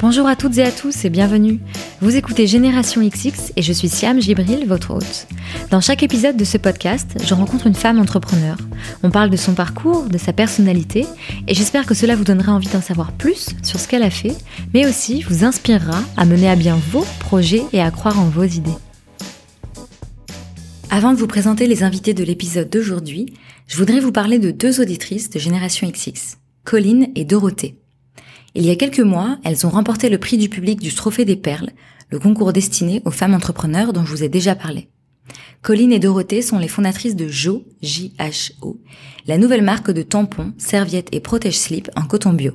Bonjour à toutes et à tous et bienvenue. Vous écoutez Génération XX et je suis Siam Gibril, votre hôte. Dans chaque épisode de ce podcast, je rencontre une femme entrepreneur. On parle de son parcours, de sa personnalité et j'espère que cela vous donnera envie d'en savoir plus sur ce qu'elle a fait, mais aussi vous inspirera à mener à bien vos projets et à croire en vos idées. Avant de vous présenter les invités de l'épisode d'aujourd'hui, je voudrais vous parler de deux auditrices de Génération XX, Colline et Dorothée. Il y a quelques mois, elles ont remporté le prix du public du Trophée des Perles, le concours destiné aux femmes entrepreneurs dont je vous ai déjà parlé. Colline et Dorothée sont les fondatrices de Jo, J-H-O, la nouvelle marque de tampons, serviettes et protège-slip en coton bio.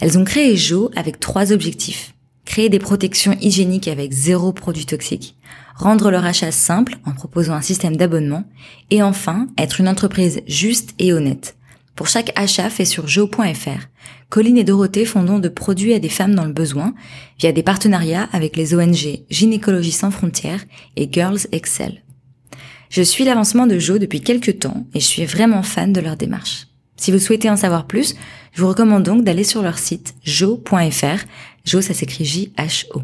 Elles ont créé Jo avec trois objectifs. Créer des protections hygiéniques avec zéro produit toxique, rendre leur achat simple en proposant un système d'abonnement, et enfin, être une entreprise juste et honnête. Pour chaque achat fait sur jo.fr, Colline et Dorothée font don de produits à des femmes dans le besoin via des partenariats avec les ONG Gynécologie sans frontières et Girls Excel. Je suis l'avancement de Jo depuis quelques temps et je suis vraiment fan de leur démarche. Si vous souhaitez en savoir plus, je vous recommande donc d'aller sur leur site jo.fr. Jo, ça s'écrit J-H-O.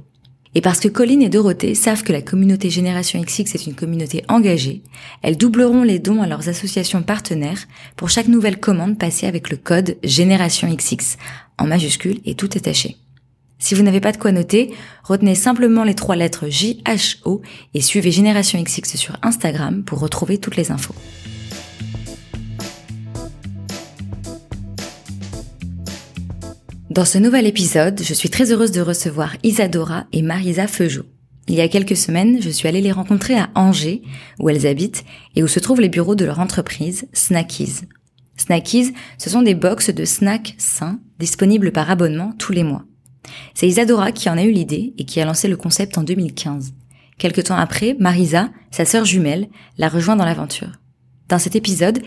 Et parce que Colline et Dorothée savent que la communauté Génération XX est une communauté engagée, elles doubleront les dons à leurs associations partenaires pour chaque nouvelle commande passée avec le code Génération XX, en majuscule et tout attaché. Si vous n'avez pas de quoi noter, retenez simplement les trois lettres JHO et suivez Génération XX sur Instagram pour retrouver toutes les infos. Dans ce nouvel épisode, je suis très heureuse de recevoir Isadora et Marisa Feujou. Il y a quelques semaines, je suis allée les rencontrer à Angers, où elles habitent, et où se trouvent les bureaux de leur entreprise, Snackies. Snackies, ce sont des box de snacks sains, disponibles par abonnement tous les mois. C'est Isadora qui en a eu l'idée et qui a lancé le concept en 2015. Quelque temps après, Marisa, sa sœur jumelle, l'a rejoint dans l'aventure. Dans cet épisode,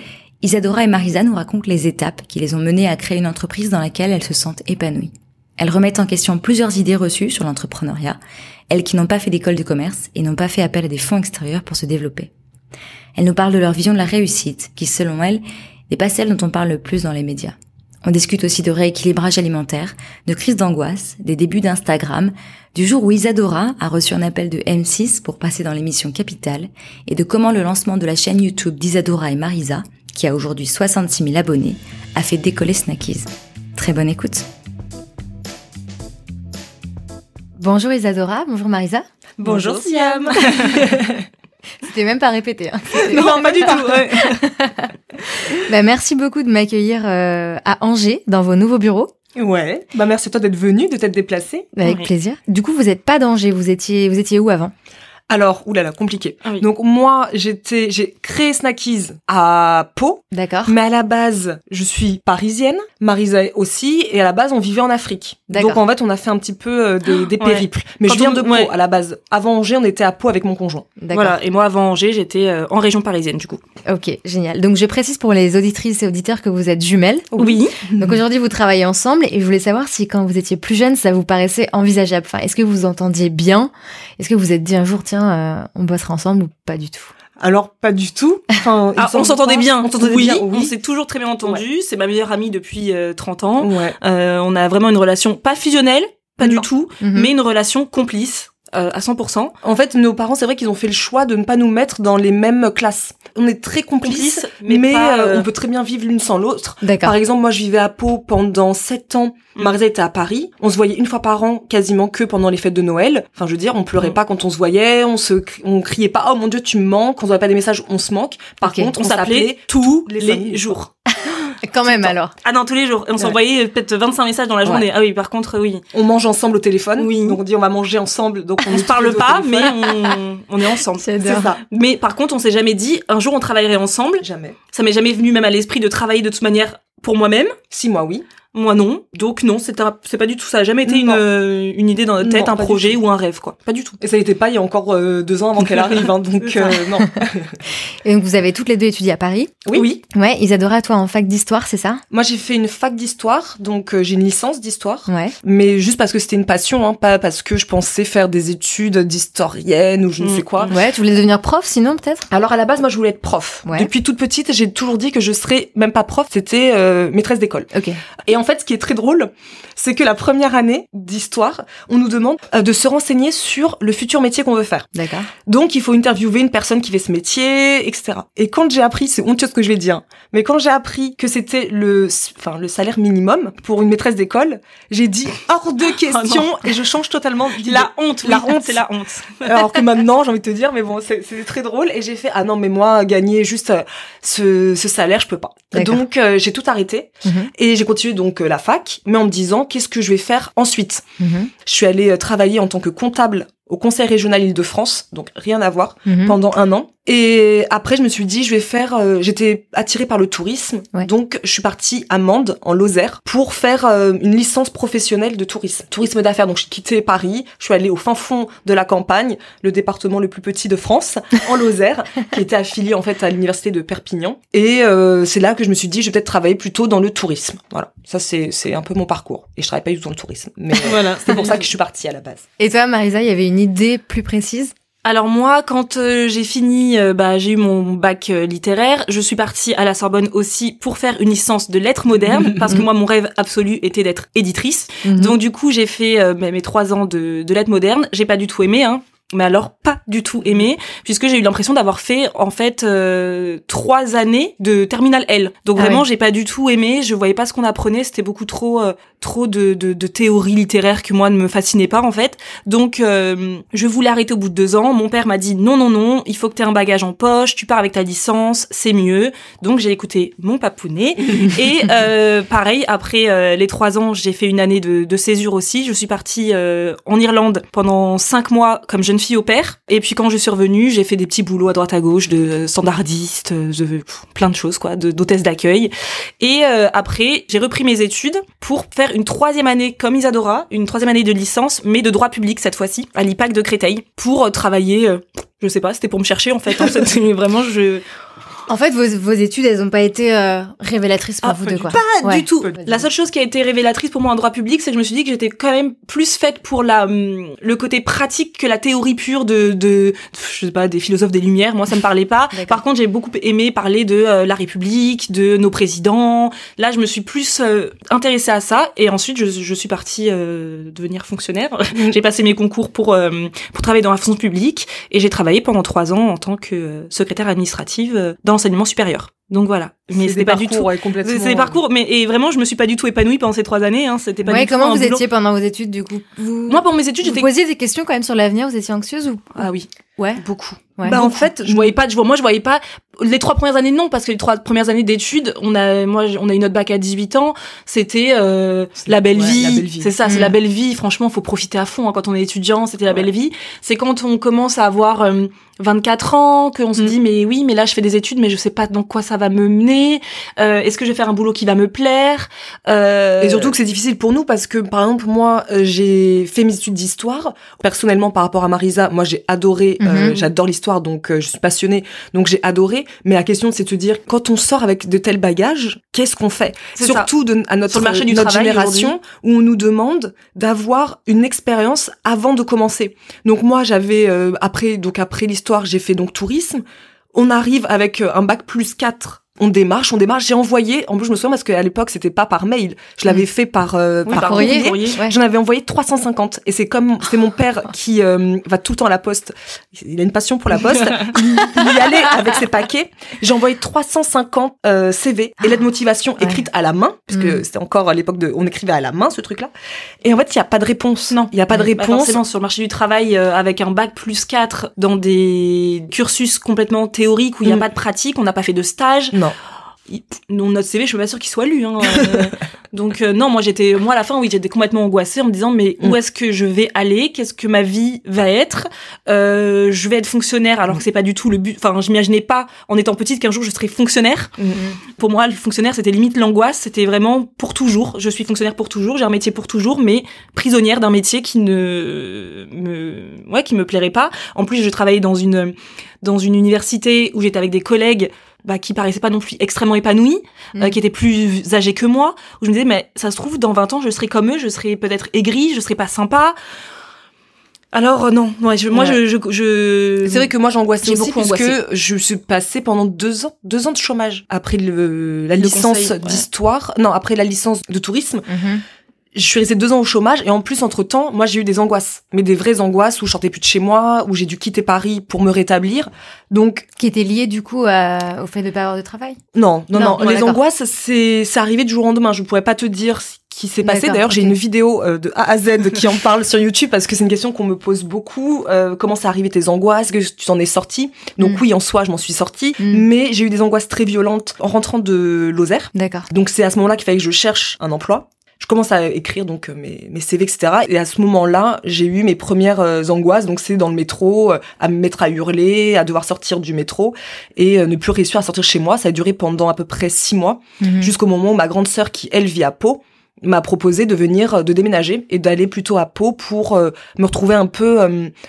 Isadora et Marisa nous racontent les étapes qui les ont menées à créer une entreprise dans laquelle elles se sentent épanouies. Elles remettent en question plusieurs idées reçues sur l'entrepreneuriat, elles qui n'ont pas fait d'école de commerce et n'ont pas fait appel à des fonds extérieurs pour se développer. Elles nous parlent de leur vision de la réussite, qui selon elles n'est pas celle dont on parle le plus dans les médias. On discute aussi de rééquilibrage alimentaire, de crise d'angoisse, des débuts d'Instagram, du jour où Isadora a reçu un appel de M6 pour passer dans l'émission Capital, et de comment le lancement de la chaîne YouTube d'Isadora et Marisa qui a aujourd'hui 66 000 abonnés, a fait décoller Snackies. Très bonne écoute. Bonjour Isadora, bonjour Marisa. Bonjour, Siam. C'était même pas répété. Hein. Non, pas du tout. bah, merci beaucoup de m'accueillir euh, à Angers, dans vos nouveaux bureaux. Ouais. Bah merci à toi d'être venu, de t'être déplacé. Avec plaisir. Du coup, vous n'êtes pas d'Angers, vous étiez, vous étiez où avant? Alors, oulala, compliqué. Ah Donc moi, j'étais, j'ai créé Snackies à Pau. D'accord. Mais à la base, je suis parisienne, Marisa aussi, et à la base, on vivait en Afrique. Donc en fait, on a fait un petit peu euh, des, des, périples. Mais je viens de Pau à la base. Avant Angers, on était à Pau avec mon conjoint. Voilà. Et moi, avant Angers, j'étais euh, en région parisienne, du coup. Ok, génial. Donc je précise pour les auditrices et auditeurs que vous êtes jumelles. Oui. Donc aujourd'hui, vous travaillez ensemble, et je voulais savoir si quand vous étiez plus jeune, ça vous paraissait envisageable. Enfin, est-ce que vous entendiez bien? Est-ce que vous êtes dit un jour, tiens euh, on bossera ensemble ou pas du tout alors pas du tout. Enfin, ah, on s'entendait bien. On s'entendait oui, bien. On s'est toujours très bien entendu. C'est ma meilleure amie depuis 30 euh, ans. Euh, on a vraiment une relation pas fusionnelle, pas du tout, mhm. mais une relation complice. Euh, à 100%. En fait, nos parents, c'est vrai qu'ils ont fait le choix de ne pas nous mettre dans les mêmes classes. On est très complices, mais, euh, on peut très bien vivre l'une sans l'autre. Par exemple, moi, je vivais à Pau pendant 7 ans. Mm. Marisa était à Paris. On se voyait une fois par an, quasiment que pendant les fêtes de Noël. Enfin, je veux dire, on pleurait mm. pas quand on se voyait, on se, on criait pas, oh mon dieu, tu me manques. On se pas des messages, on se manque. Par contre, on, s'appelait tous les jours. Quand même alors. Ah non, tous les jours. On s'envoyait peut-être 25 messages dans la journée. Ah oui, par contre, oui. On mange ensemble au téléphone. Oui. Donc on dit on va manger ensemble. Donc on, ne se parle pas, mais on, on, est ensemble. C'est ça. Mais par contre, on s'est jamais dit un jour on travaillerait ensemble. Jamais. Ça m'est jamais venu même à l'esprit de travailler de toute manière pour moi-même. Si moi oui. Moi non. Donc non, c'est pas du tout ça. a jamais été une, euh, une idée dans notre tête, un projet ou un rêve quoi. Pas du tout. Et ça n'était pas il y a encore euh, deux ans avant qu'elle arrive. Hein, donc euh, non. Et donc vous avez toutes les deux étudié à Paris. Oui. oui. Ouais. Isadora, toi en fac d'histoire, c'est ça? Moi j'ai fait une fac d'histoire, donc j'ai une licence d'histoire. Ouais. Mais juste parce que c'était une passion, hein, pas parce que je pensais faire des études d'historienne ou je ne mm. sais quoi. Ouais. Tu voulais devenir prof, sinon peut-être? Alors à la base, moi je voulais être prof. Ouais. Depuis toute petite, j'ai toujours dit que je serais même pas prof, c'était maîtresse d'école. Ok. Et en fait, ce qui est très drôle, c'est que la première année d'histoire, on nous demande euh, de se renseigner sur le futur métier qu'on veut faire. D'accord. Donc, il faut interviewer une personne qui fait ce métier, etc. Et quand j'ai appris, c'est honteux ce que je vais dire, mais quand j'ai appris que c'était le, enfin, le salaire minimum pour une maîtresse d'école, j'ai dit hors de oh question et je change totalement La honte, la honte, c'est la honte. Alors que maintenant, j'ai envie de te dire, mais bon, c'est très drôle et j'ai fait ah non, mais moi, gagner juste euh, ce, ce salaire, je peux pas. Donc, euh, j'ai tout arrêté mhm. et j'ai continué donc la fac, mais en me disant qu'est-ce que je vais faire ensuite? Mhm. Je suis allée travailler en tant que comptable au Conseil régional Île-de-France, donc rien à voir, mhm. pendant un an. Et après, je me suis dit, je vais faire. Euh, j'étais attirée par le tourisme, donc je suis partie à Mende, en Lozère, pour faire euh, une licence professionnelle de tourisme, tourisme d'affaires. Donc, je quittais Paris, je suis allée au fin fond de la campagne, le département le plus petit de France, en Lozère, qui était affilié en fait à l'université de Perpignan. Et euh, c'est là que je me suis dit, je vais peut-être travailler plutôt dans le tourisme. Voilà, ça c'est c'est un peu mon parcours. Et je travaille pas du tout dans le tourisme, mais voilà. c'est pour ça que je suis partie à la base. Et toi, Marisa, il y avait une idée plus précise? Alors moi, quand euh, j'ai fini, euh, bah, j'ai eu mon bac euh, littéraire. Je suis partie à la Sorbonne aussi pour faire une licence de lettres modernes, parce que moi, mon rêve absolu était d'être éditrice. Mhm. Donc du coup, j'ai fait mes trois ans de, de lettres modernes. J'ai pas du tout aimé, hein mais alors pas du tout aimé puisque j'ai eu l'impression d'avoir fait en fait euh, trois années de terminal L. Donc ah vraiment j'ai pas du tout aimé je voyais pas ce qu'on apprenait c'était beaucoup trop euh, trop de, de, de théorie littéraire que moi ne me fascinait pas en fait. Donc euh, je voulais arrêter au bout de deux ans mon père m'a dit non non non il faut que tu aies un bagage en poche tu pars avec ta licence c'est mieux. Donc j'ai écouté mon papounet et pareil après les trois ans j'ai fait une année de, de césure aussi. Je suis partie en Irlande pendant cinq mois comme jeune au père. Et puis quand je suis revenue, j'ai fait des petits boulots à droite à gauche de standardiste, de plein de choses quoi, d'hôtesse d'accueil. Et euh, après, j'ai repris mes études pour faire une troisième année comme Isadora, une troisième année de licence, mais de droit public cette fois-ci, à l'IPAC de Créteil, pour euh, travailler. Euh, je sais pas, c'était pour me chercher en fait. Fait vraiment, je en fait, vos, vos, études, elles n'ont pas été euh, révélatrices pour ah, vous deux, quoi. Pas du tout. La seule chose qui a été révélatrice pour moi en droit public, c'est que je me suis dit que j'étais quand même plus faite pour la hum, le côté pratique que la théorie pure de, de je sais pas des philosophes des Lumières. Moi, ça me parlait pas. Par contre, j'ai beaucoup aimé parler de euh, la République, de nos présidents. Là, je me suis plus euh, intéressée à ça, et ensuite, je, je suis partie devenir fonctionnaire. j'ai passé mes concours pour pour travailler dans la fonction publique, et j'ai travaillé pendant trois ans en tant que secrétaire administrative dans l'enseignement supérieur. Donc voilà. Mais c'était pas du tout. Ouais, c'est des parcours, mais et vraiment, je me suis pas du tout épanouie pendant ces trois années. Hein. C'était pas. Ouais, du comment vous étiez pendant vos études du coup? Moi, pendant mes études, j'étais. Vous posiez des questions quand même sur l'avenir. Vous étiez anxieuse ou Ah oui. Ouais. Beaucoup. Bah en fait, je voyais pas. Je vois, moi, je voyais pas les trois premières années non parce que les trois premières années d'études, on a moi on a eu notre bac à 18 ans, c'était euh, la belle vie. C'est ça, c'est la mm. belle vie. Franchement, faut profiter à fond hein, quand on est étudiant. C'était la belle vie. C'est quand on commence à avoir 24 euh, ans qu'on se mm. dit mais oui, mais là je fais des études, mais je sais pas dans quoi ça va me mener. Euh, Est-ce que je vais faire un boulot qui va me plaire? Euh... Et surtout que c'est difficile pour nous parce que par exemple moi euh, j'ai fait mes études d'histoire. Personnellement par rapport à Marisa, moi j'ai adoré, euh, mm-hmm. j'adore l'histoire donc je suis passionnée donc j'ai adoré. Mais la question c'est de se dire quand on sort avec de tels bagages, qu'est-ce qu'on fait Surtout de, à notre, marché du notre génération où on nous demande d'avoir une expérience avant de commencer. Donc moi j'avais après donc après l'histoire j'ai fait donc tourisme. On arrive avec un bac plus 4 on démarche, on démarche. J'ai envoyé, en plus je me souviens parce qu'à l'époque c'était pas par mail, je l'avais mm. fait par euh, par, courrier. J'en avais envoyé 350 et c'est comme c'est mon père qui euh, va tout le temps à la poste. Il a une passion pour la poste. il, y allait avec ses paquets. J'ai envoyé 350 euh, CV et lettres de motivation écrites à la main parce que mm. c'était encore à l'époque de on écrivait à la main ce truc-là. Et en fait il y a pas de réponse. Non, il y a pas de réponse. Bah forcément sur le marché du travail avec un bac plus 4 dans des cursus complètement théoriques où il n'y a mm. pas de pratique, on n'a pas fait de stage. Non. Non, notre CV, je suis pas sûre qu'il soit lu. Hein, euh. donc euh, non, moi j'étais, moi à la fin, oui, j'étais complètement angoissée en me disant mais où mm. est-ce que je vais aller? Qu'est-ce que ma vie va être? Euh, Je vais être fonctionnaire alors que c'est pas du tout le but. Enfin, je m'imaginais pas en étant petite qu'un jour je serais fonctionnaire. Mm. Pour moi, le fonctionnaire c'était limite l'angoisse. C'était vraiment pour toujours. Je suis fonctionnaire pour toujours. J'ai un métier pour toujours, mais prisonnière d'un métier qui ne me, ouais, qui me plairait pas. En plus, je travaillais dans une dans une université où j'étais avec des collègues bah, qui paraissaient pas non plus extrêmement épanouis, euh, mm. qui étaient plus âgés que moi, où je me disais, mais ça se trouve, dans 20 ans, je serai comme eux, je serai peut-être aigrie, je serai pas sympa. alors non, moi je, je, je, c'est vrai que moi j'angoissais aussi beaucoup parce que je suis passée pendant deux ans, deux ans de chômage après le, la licence d'histoire, non après la licence de tourisme. Mhm je suis restée deux ans au chômage et en plus entre temps moi j'ai eu des angoisses. Mais des vraies angoisses où je sortais plus de chez moi où j'ai dû quitter Paris pour me rétablir. Donc qui était lié du coup au fait de pas avoir de travail? Non non non, les angoisses c'est c'est arrivé du jour au lendemain. Je pourrais pas te dire ce qui s'est passé. D'ailleurs j'ai une vidéo euh, de A à Z qui en parle sur YouTube parce que c'est une question qu'on me pose beaucoup. Euh, comment ça arrivé tes angoisses? Que tu t'en es sortie? Donc mm. oui en soi je m'en suis sortie mm. mais j'ai eu des angoisses très violentes en rentrant de Lozère. D'accord. Donc c'est à ce moment-là qu'il fallait que je cherche un emploi je commence à écrire donc euh, mes, mes CV, etc. Et à ce moment-là, j'ai eu mes premières euh, angoisses. Donc c'est dans le métro, euh, à me mettre à hurler, à devoir sortir du métro et ne plus réussir à sortir chez moi. Ça a duré pendant à peu près six mois, mhm. jusqu'au moment où ma grande sœur, qui elle vit à Pau, m'a proposé de venir, de déménager et d'aller plutôt à Pau pour me retrouver un peu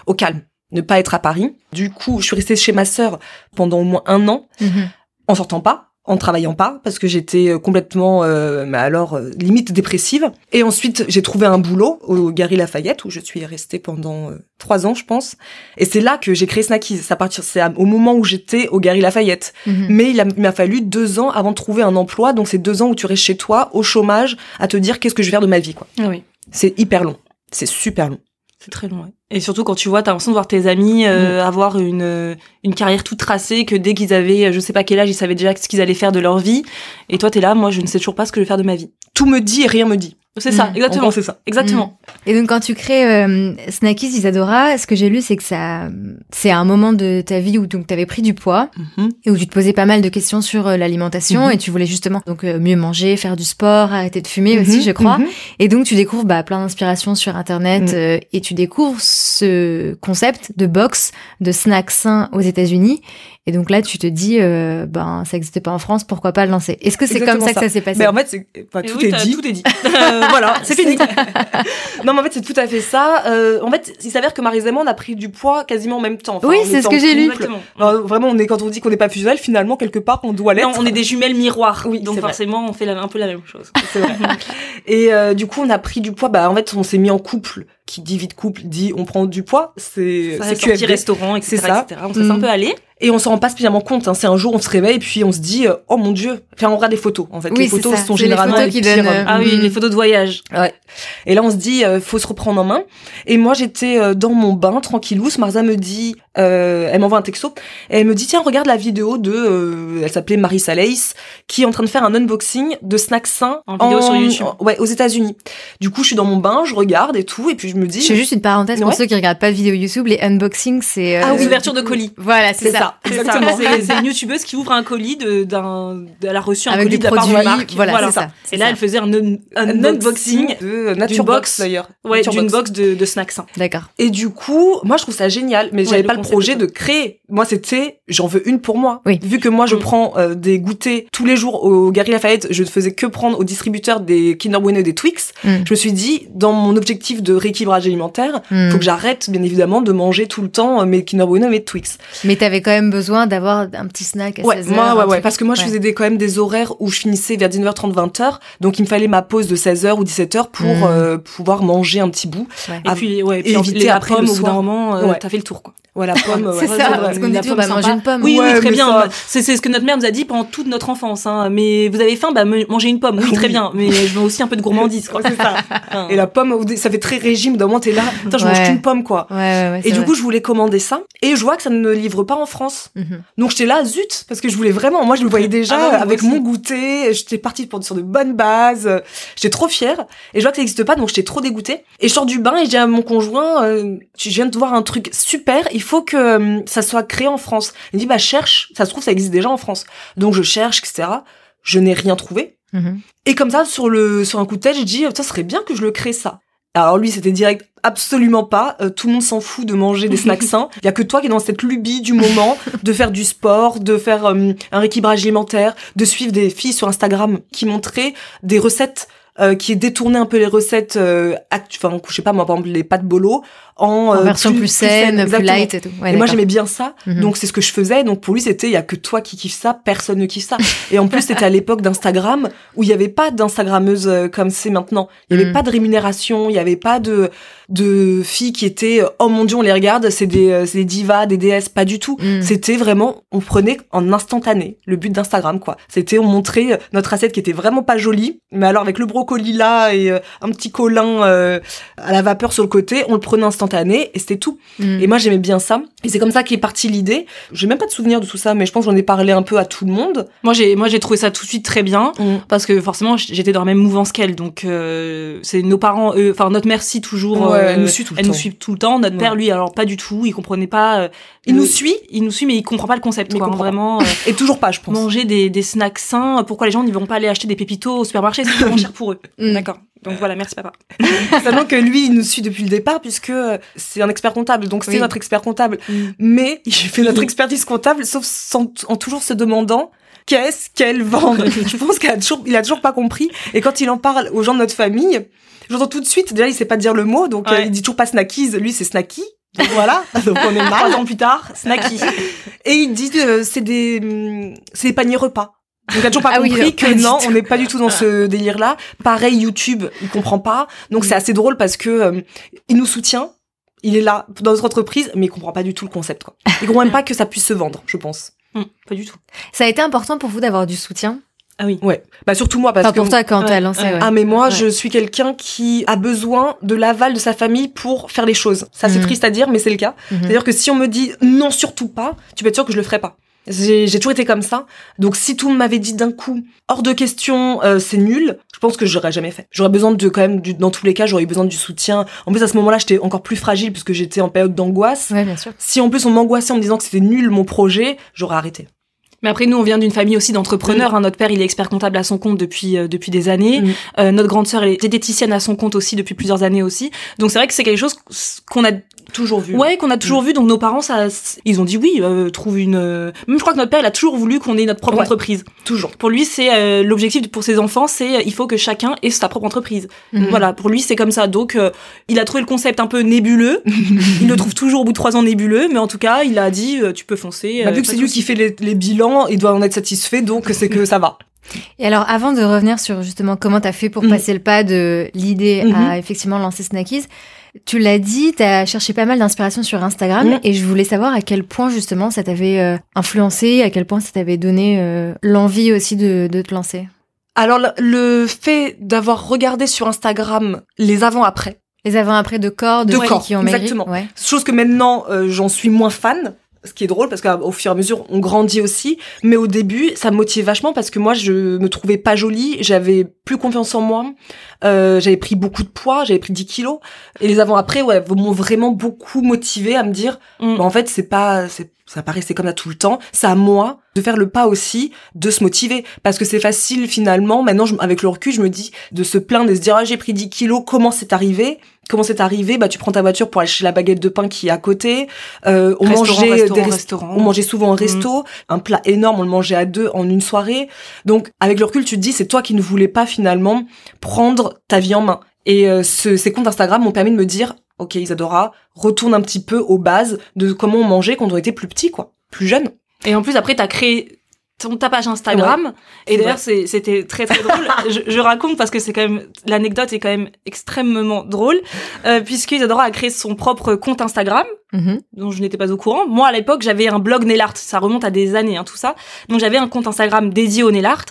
au calme, ne pas être à Paris. Du coup, je suis restée chez ma sœur pendant au moins un an, mhm. en sortant pas en travaillant pas parce que j'étais euh, complètement euh, alors euh, limite dépressive. Et ensuite j'ai trouvé un boulot au Gary Lafayette où je suis restée pendant euh, trois ans je pense. Et c'est là que j'ai créé Snackies ça partir c'est au moment où j'étais au Gary Lafayette. Mhm. mais il m'a fallu deux ans avant de trouver un emploi. Donc c'est deux ans où tu restes chez toi au chômage à te dire qu'est-ce que je vais faire de ma vie quoi. Ah oui. C'est hyper long. C'est super long c'est très long, ouais. Et surtout quand tu vois, t'as l'impression de voir tes amis euh, mm. avoir une euh, une carrière toute tracée, que dès qu'ils avaient, euh, je sais pas quel âge, ils savaient déjà ce qu'ils allaient faire de leur vie. Et toi, t'es là, moi, je ne sais toujours pas ce que je vais faire de ma vie. Tout me dit et rien me dit. C'est ça, mm. exactement. C'est ça, exactement. Mm. Et donc quand tu crées euh, Snackies Isadora, ce que j'ai lu, c'est que ça, c'est un moment de ta vie où donc t'avais pris du poids mm-hmm. et où tu te posais pas mal de questions sur euh, l'alimentation mm-hmm. et tu voulais justement donc euh, mieux manger, faire du sport, arrêter de fumer aussi, mm-hmm. je crois. Et donc tu découvres bah, plein d'inspirations sur internet mm. et tu découvres ce concept de box de snacks sains aux États-Unis et donc là, tu te dis, euh, ben, ça n'existait pas en France, pourquoi pas le lancer? Est-ce que c'est comme ça, que ça s'est passé? Mais en fait, c'est, tout, est dit. tout est dit. voilà, c'est fini. non, mais en fait, c'est tout à fait ça. Euh, en fait, il s'avère que Marie et moi, on a pris du poids quasiment en même temps. oui, c'est ce que j'ai lu. vraiment, on est quand on dit qu'on n'est pas fusionnel, finalement, quelque part, on doit l'être. Non, on est des jumelles miroirs. Oui, donc forcément, on fait un peu la même chose. Et euh, du coup, on a pris du poids. Bah, en fait, on s'est mis en couple qui dit vie de couple dit on prend du poids, c'est c'est restaurant, etc. C'est ça. On se laisse un peu aller. Et on s'en rend pas spécialement compte. Hein. C'est un jour on se réveille puis on se dit euh, oh mon dieu. Enfin on regarde des photos en fait. les photos sont généralement les, photos qui donnent, euh, Ah oui, les photos de voyage. Ouais. Et là on se dit euh, faut se reprendre en main. Et moi j'étais euh, dans mon bain tranquillou. Marza me dit, elle m'envoie un texto et elle me dit tiens regarde la vidéo de, elle s'appelait Marie Salace qui est en train de faire un unboxing de snacks sains en vidéo sur YouTube. ouais aux États-Unis. Du coup je suis dans mon bain, je regarde et tout et puis je me dis. Je fais juste une parenthèse pour ceux qui regardent pas de vidéo YouTube, les unboxings c'est. ah oui, ouverture de colis. Voilà c'est ça. Exactement c'est une youtubeuse qui ouvre un colis de, d'un, elle a reçu un colis de la part de marque. Voilà, ça. Et là, elle faisait un, un, unboxing de Nature Box d'ailleurs. Ouais, d'une box de, de snacks. D'accord. Et du coup, moi, je trouve ça génial, mais j'avais pas le projet de créer. Moi, c'était, j'en veux une pour moi. Oui. Vu que moi, je mm. prends euh, des goûters tous les jours au Gary Lafayette, je ne faisais que prendre au distributeur des Kinder Bueno et des Twix. Mm. Je me suis dit, dans mon objectif de rééquilibrage alimentaire, mm. faut que j'arrête, bien évidemment, de manger tout le temps euh, mes Kinder Bueno et mes Twix. Mais t'avais quand même besoin d'avoir un petit snack ouais, Moi, ouais, ouais, parce que moi, je faisais des, quand même des horaires où je finissais vers 19h30, 20h. Donc, il me fallait ma pause de 16h ou 17h pour mm. euh, pouvoir manger un petit bout. Et puis, ouais, et puis éviter après, au bout d'un moment, euh, t'as fait le tour, quoi. Voilà, pomme. c'est ça, parce qu'on dit toujours, bah, manger une pomme. Oui, oui, très bien. C'est ce que notre mère nous a dit pendant toute notre enfance. Hein. Mais vous avez faim, bah mangez une pomme. Oui, très bien. Mais je veux aussi un peu de gourmandise, quoi. c'est ça. Et la pomme, ça fait très régime. D'un moment, t'es là, Attends, je mange qu'une pomme, quoi. et du coup, je voulais commander ça. Et je vois que ça ne livre pas en France. Mhm. Donc j'étais là, zut, parce que je voulais vraiment. Moi, je me voyais déjà ah avec mon goûter. J'étais partie pour sur de bonnes bases. J'étais trop fière. Et je vois que ça n'existe pas, donc j'étais trop dégoûtée. Et je sors du bain et je dis à mon conjoint, euh, je viens de voir un truc super. Il faut que euh, ça soit créé en France. Il me dit bah cherche, ça se trouve ça existe déjà en France. Donc je cherche, etc. Je n'ai rien trouvé. Mhm. Et comme ça, sur le sur un coup de tête, je dis ça serait bien que je le crée ça. Alors lui, c'était direct, absolument pas. Euh, tout le monde s'en fout de manger des snacks sains. Il y a que toi qui es dans cette lubie du moment de faire du sport, de faire euh, un rééquilibrage alimentaire, de suivre des filles sur Instagram qui montraient des recettes euh, qui est détourné un peu les recettes euh, enfin je sais pas moi par exemple les pâtes bolo en, euh, version plus, saine, plus, light et tout. et moi j'aimais bien ça, mhm. donc c'est ce que je faisais. Donc pour lui c'était il y a que toi qui kiffe ça, personne ne kiffe ça. et en plus c'était à l'époque d'Instagram où il y avait pas d'instagrammeuse euh, comme c'est maintenant. Il y avait mhm. pas de rémunération, il y avait pas de de filles qui étaient oh mon dieu on les regarde, c'est des c'est des divas, des déesses, pas du tout. Mhm. C'était vraiment on prenait en instantané le but d'Instagram quoi. C'était on montrait notre assiette qui était vraiment pas jolie, mais alors avec le brocoli là et un petit colin à la vapeur sur le côté, on le prenait instantanément année et c'était tout. Mm. Et moi j'aimais bien ça. Et c'est comme ça qu'est partie l'idée. J'ai même pas de souvenir de tout ça, mais je pense que j'en ai parlé un peu à tout le monde. Moi j'ai moi j'ai trouvé ça tout de suite très bien mm. parce que forcément j'étais dans la même mouvance qu'elle. Donc euh, c'est nos parents, enfin notre mère si toujours. elle nous suit tout le elle temps. nous suit tout le temps. Notre père lui alors pas du tout. Il comprenait pas. Euh, il nous suit, il nous suit, mais il comprend pas le concept. Quoi, vraiment. Euh, et toujours pas, je pense. Manger des, des snacks sains. Pourquoi les gens ne vont pas aller acheter des pépitos au supermarché? C'est trop cher pour eux. Mm. D'accord. Donc voilà, merci papa. Sachant que lui, il nous suit depuis le départ puisque c'est un expert comptable, donc c'est notre expert comptable. Mm. Mais il fait notre expertise comptable, sauf en toujours se demandant qu'est-ce qu'elle vend? Je pense qu'il a toujours, il a toujours pas compris. Et quand il en parle aux gens de notre famille, j'entends tout de suite. Déjà, il sait pas dire le mot, donc euh, il dit toujours pas snackies. Lui, c'est snacky. Donc voilà, donc on est mal. Trois ans plus tard, snacky. Et il dit euh, c'est des mm, c'est des paniers repas. Donc il a toujours pas ah compris que non, on n'est pas du tout dans ce délire-là. Pareil, YouTube, il comprend pas. Donc c'est assez drôle parce que euh, il nous soutient, il est là dans notre entreprise, mais il comprend pas du tout le concept. Quoi. Il comprend même pas que ça puisse se vendre, je pense. Hum, pas du tout. Ça a été important pour vous d'avoir du soutien? Ah oui. Ouais. Bah surtout moi parce que pour toi quand t'as lancé. Ouais. Ah mais moi je suis quelqu'un qui a besoin de l'aval de sa famille pour faire les choses. Ça c'est mhm. triste à dire mais c'est le cas. Mhm. C'est-à-dire que si on me dit non surtout pas, tu peux être sûr que je le ferai pas. J'ai toujours été comme ça. Donc si tout m'avait dit d'un coup hors de question, euh, c'est nul, je pense que j'aurais jamais fait. J'aurais besoin de quand même du, dans tous les cas, j'aurais eu besoin du soutien. En plus à ce moment-là, j'étais encore plus fragile puisque j'étais en période d'angoisse. Ouais. Si en plus on m'angoissait en me disant que c'était nul mon projet, j'aurais arrêté. Mais après, nous, on vient d'une famille aussi d'entrepreneurs. Mm. Hein. Notre père, il est expert comptable à son compte depuis euh, depuis des années. Mm. Euh, notre grande sœur, elle est diététicienne à son compte aussi depuis plusieurs années aussi. Donc c'est vrai que c'est quelque chose qu'on a toujours vu. Ouais, qu'on a toujours mm. vu. Donc nos parents, ça, ils ont dit oui, euh, trouve une. Euh, même je crois que notre père, il a toujours voulu qu'on ait notre propre entreprise. Toujours. Pour lui, c'est euh, l'objectif pour ses enfants, c'est il faut que chacun ait sa propre entreprise. Voilà, pour lui, c'est comme ça. Donc il a trouvé le concept un peu nébuleux. il le trouve toujours au bout de trois ans nébuleux, mais en tout cas, il a dit tu peux foncer. Bah, vu que c'est lui qui fait les, les bilans, il doit en être satisfait, donc c'est que ça va. Et alors, avant de revenir sur justement comment tu as fait pour mm. passer le pas de l'idée à mm-hmm. effectivement lancer Snackies, tu l'as dit, tu as cherché pas mal d'inspiration sur Instagram mm. et je voulais savoir à quel point justement ça t'avait euh, influencé, à quel point ça t'avait donné euh, l'envie aussi de, te lancer. Alors le, fait d'avoir regardé sur Instagram les avant-après. Les avant-après de corps, de, corps, qui ont exactement. Chose que maintenant euh, j'en suis moins fan ce qui est drôle parce qu'au fur et à mesure on grandit aussi. Mais au début ça me motivait vachement parce que moi je me trouvais pas jolie. J'avais plus confiance en moi. Euh, j'avais pris beaucoup de poids. J'avais pris 10 kilos. Et les avant après ouais m'ont vraiment beaucoup motivé à me dire mm. bah, en fait c'est pas c'est ça paraissait comme ça tout le temps. C'est à moi de faire le pas aussi de se motiver. Parce que c'est facile finalement maintenant avec le recul je me dis de se plaindre de se dire ah, j'ai pris 10 kilos comment c'est arrivé? Comment c'est arrivé Bah tu prends ta voiture pour aller chez la baguette de pain qui est à côté. Euh, on mangeait des restaurants. On mangeait souvent en resto, mm. un plat énorme, on le mangeait à deux en une soirée. Donc avec le recul, tu te dis c'est toi qui ne voulais pas finalement prendre ta vie en main. Et euh, ces comptes Instagram m'ont permis de me dire ok Isadora, retourne un petit peu aux bases de comment on mangeait quand on était plus petit quoi, plus jeune. Et en plus après t'as créé ton ta page Instagram. Et d'ailleurs c'était très très drôle. Je, raconte parce que c'est quand même l'anecdote est quand même extrêmement drôle euh, puisque Isadora a créé son propre compte Instagram mm-hmm. dont je n'étais pas au courant. Moi à l'époque j'avais un blog nail art ça remonte à des années hein, tout ça. Donc j'avais un compte Instagram dédié au nail art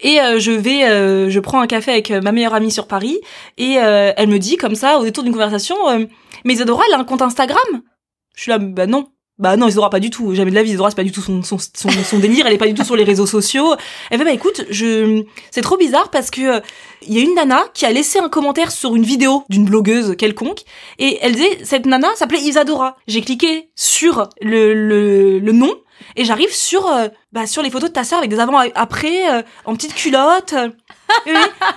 et euh, je vais, euh, je prends un café avec ma meilleure amie sur Paris. Et euh, elle me dit comme ça au détour d'une conversation, mais Isadora elle a un compte Instagram? Je suis là, bah non. Bah non, Isadora pas du tout. Jamais de la vie. Isadora c'est pas du tout son, son, son, son, délire. Elle est pas du tout sur les réseaux sociaux. Elle fait bah écoute, je c'est trop bizarre parce que il y a une nana qui a laissé un commentaire sur une vidéo d'une blogueuse quelconque et elle disait cette nana s'appelait Isadora. J'ai cliqué sur le, le, le nom et j'arrive sur euh, bah sur les photos de ta sœur avec des avant après euh, en petite culotte. oui.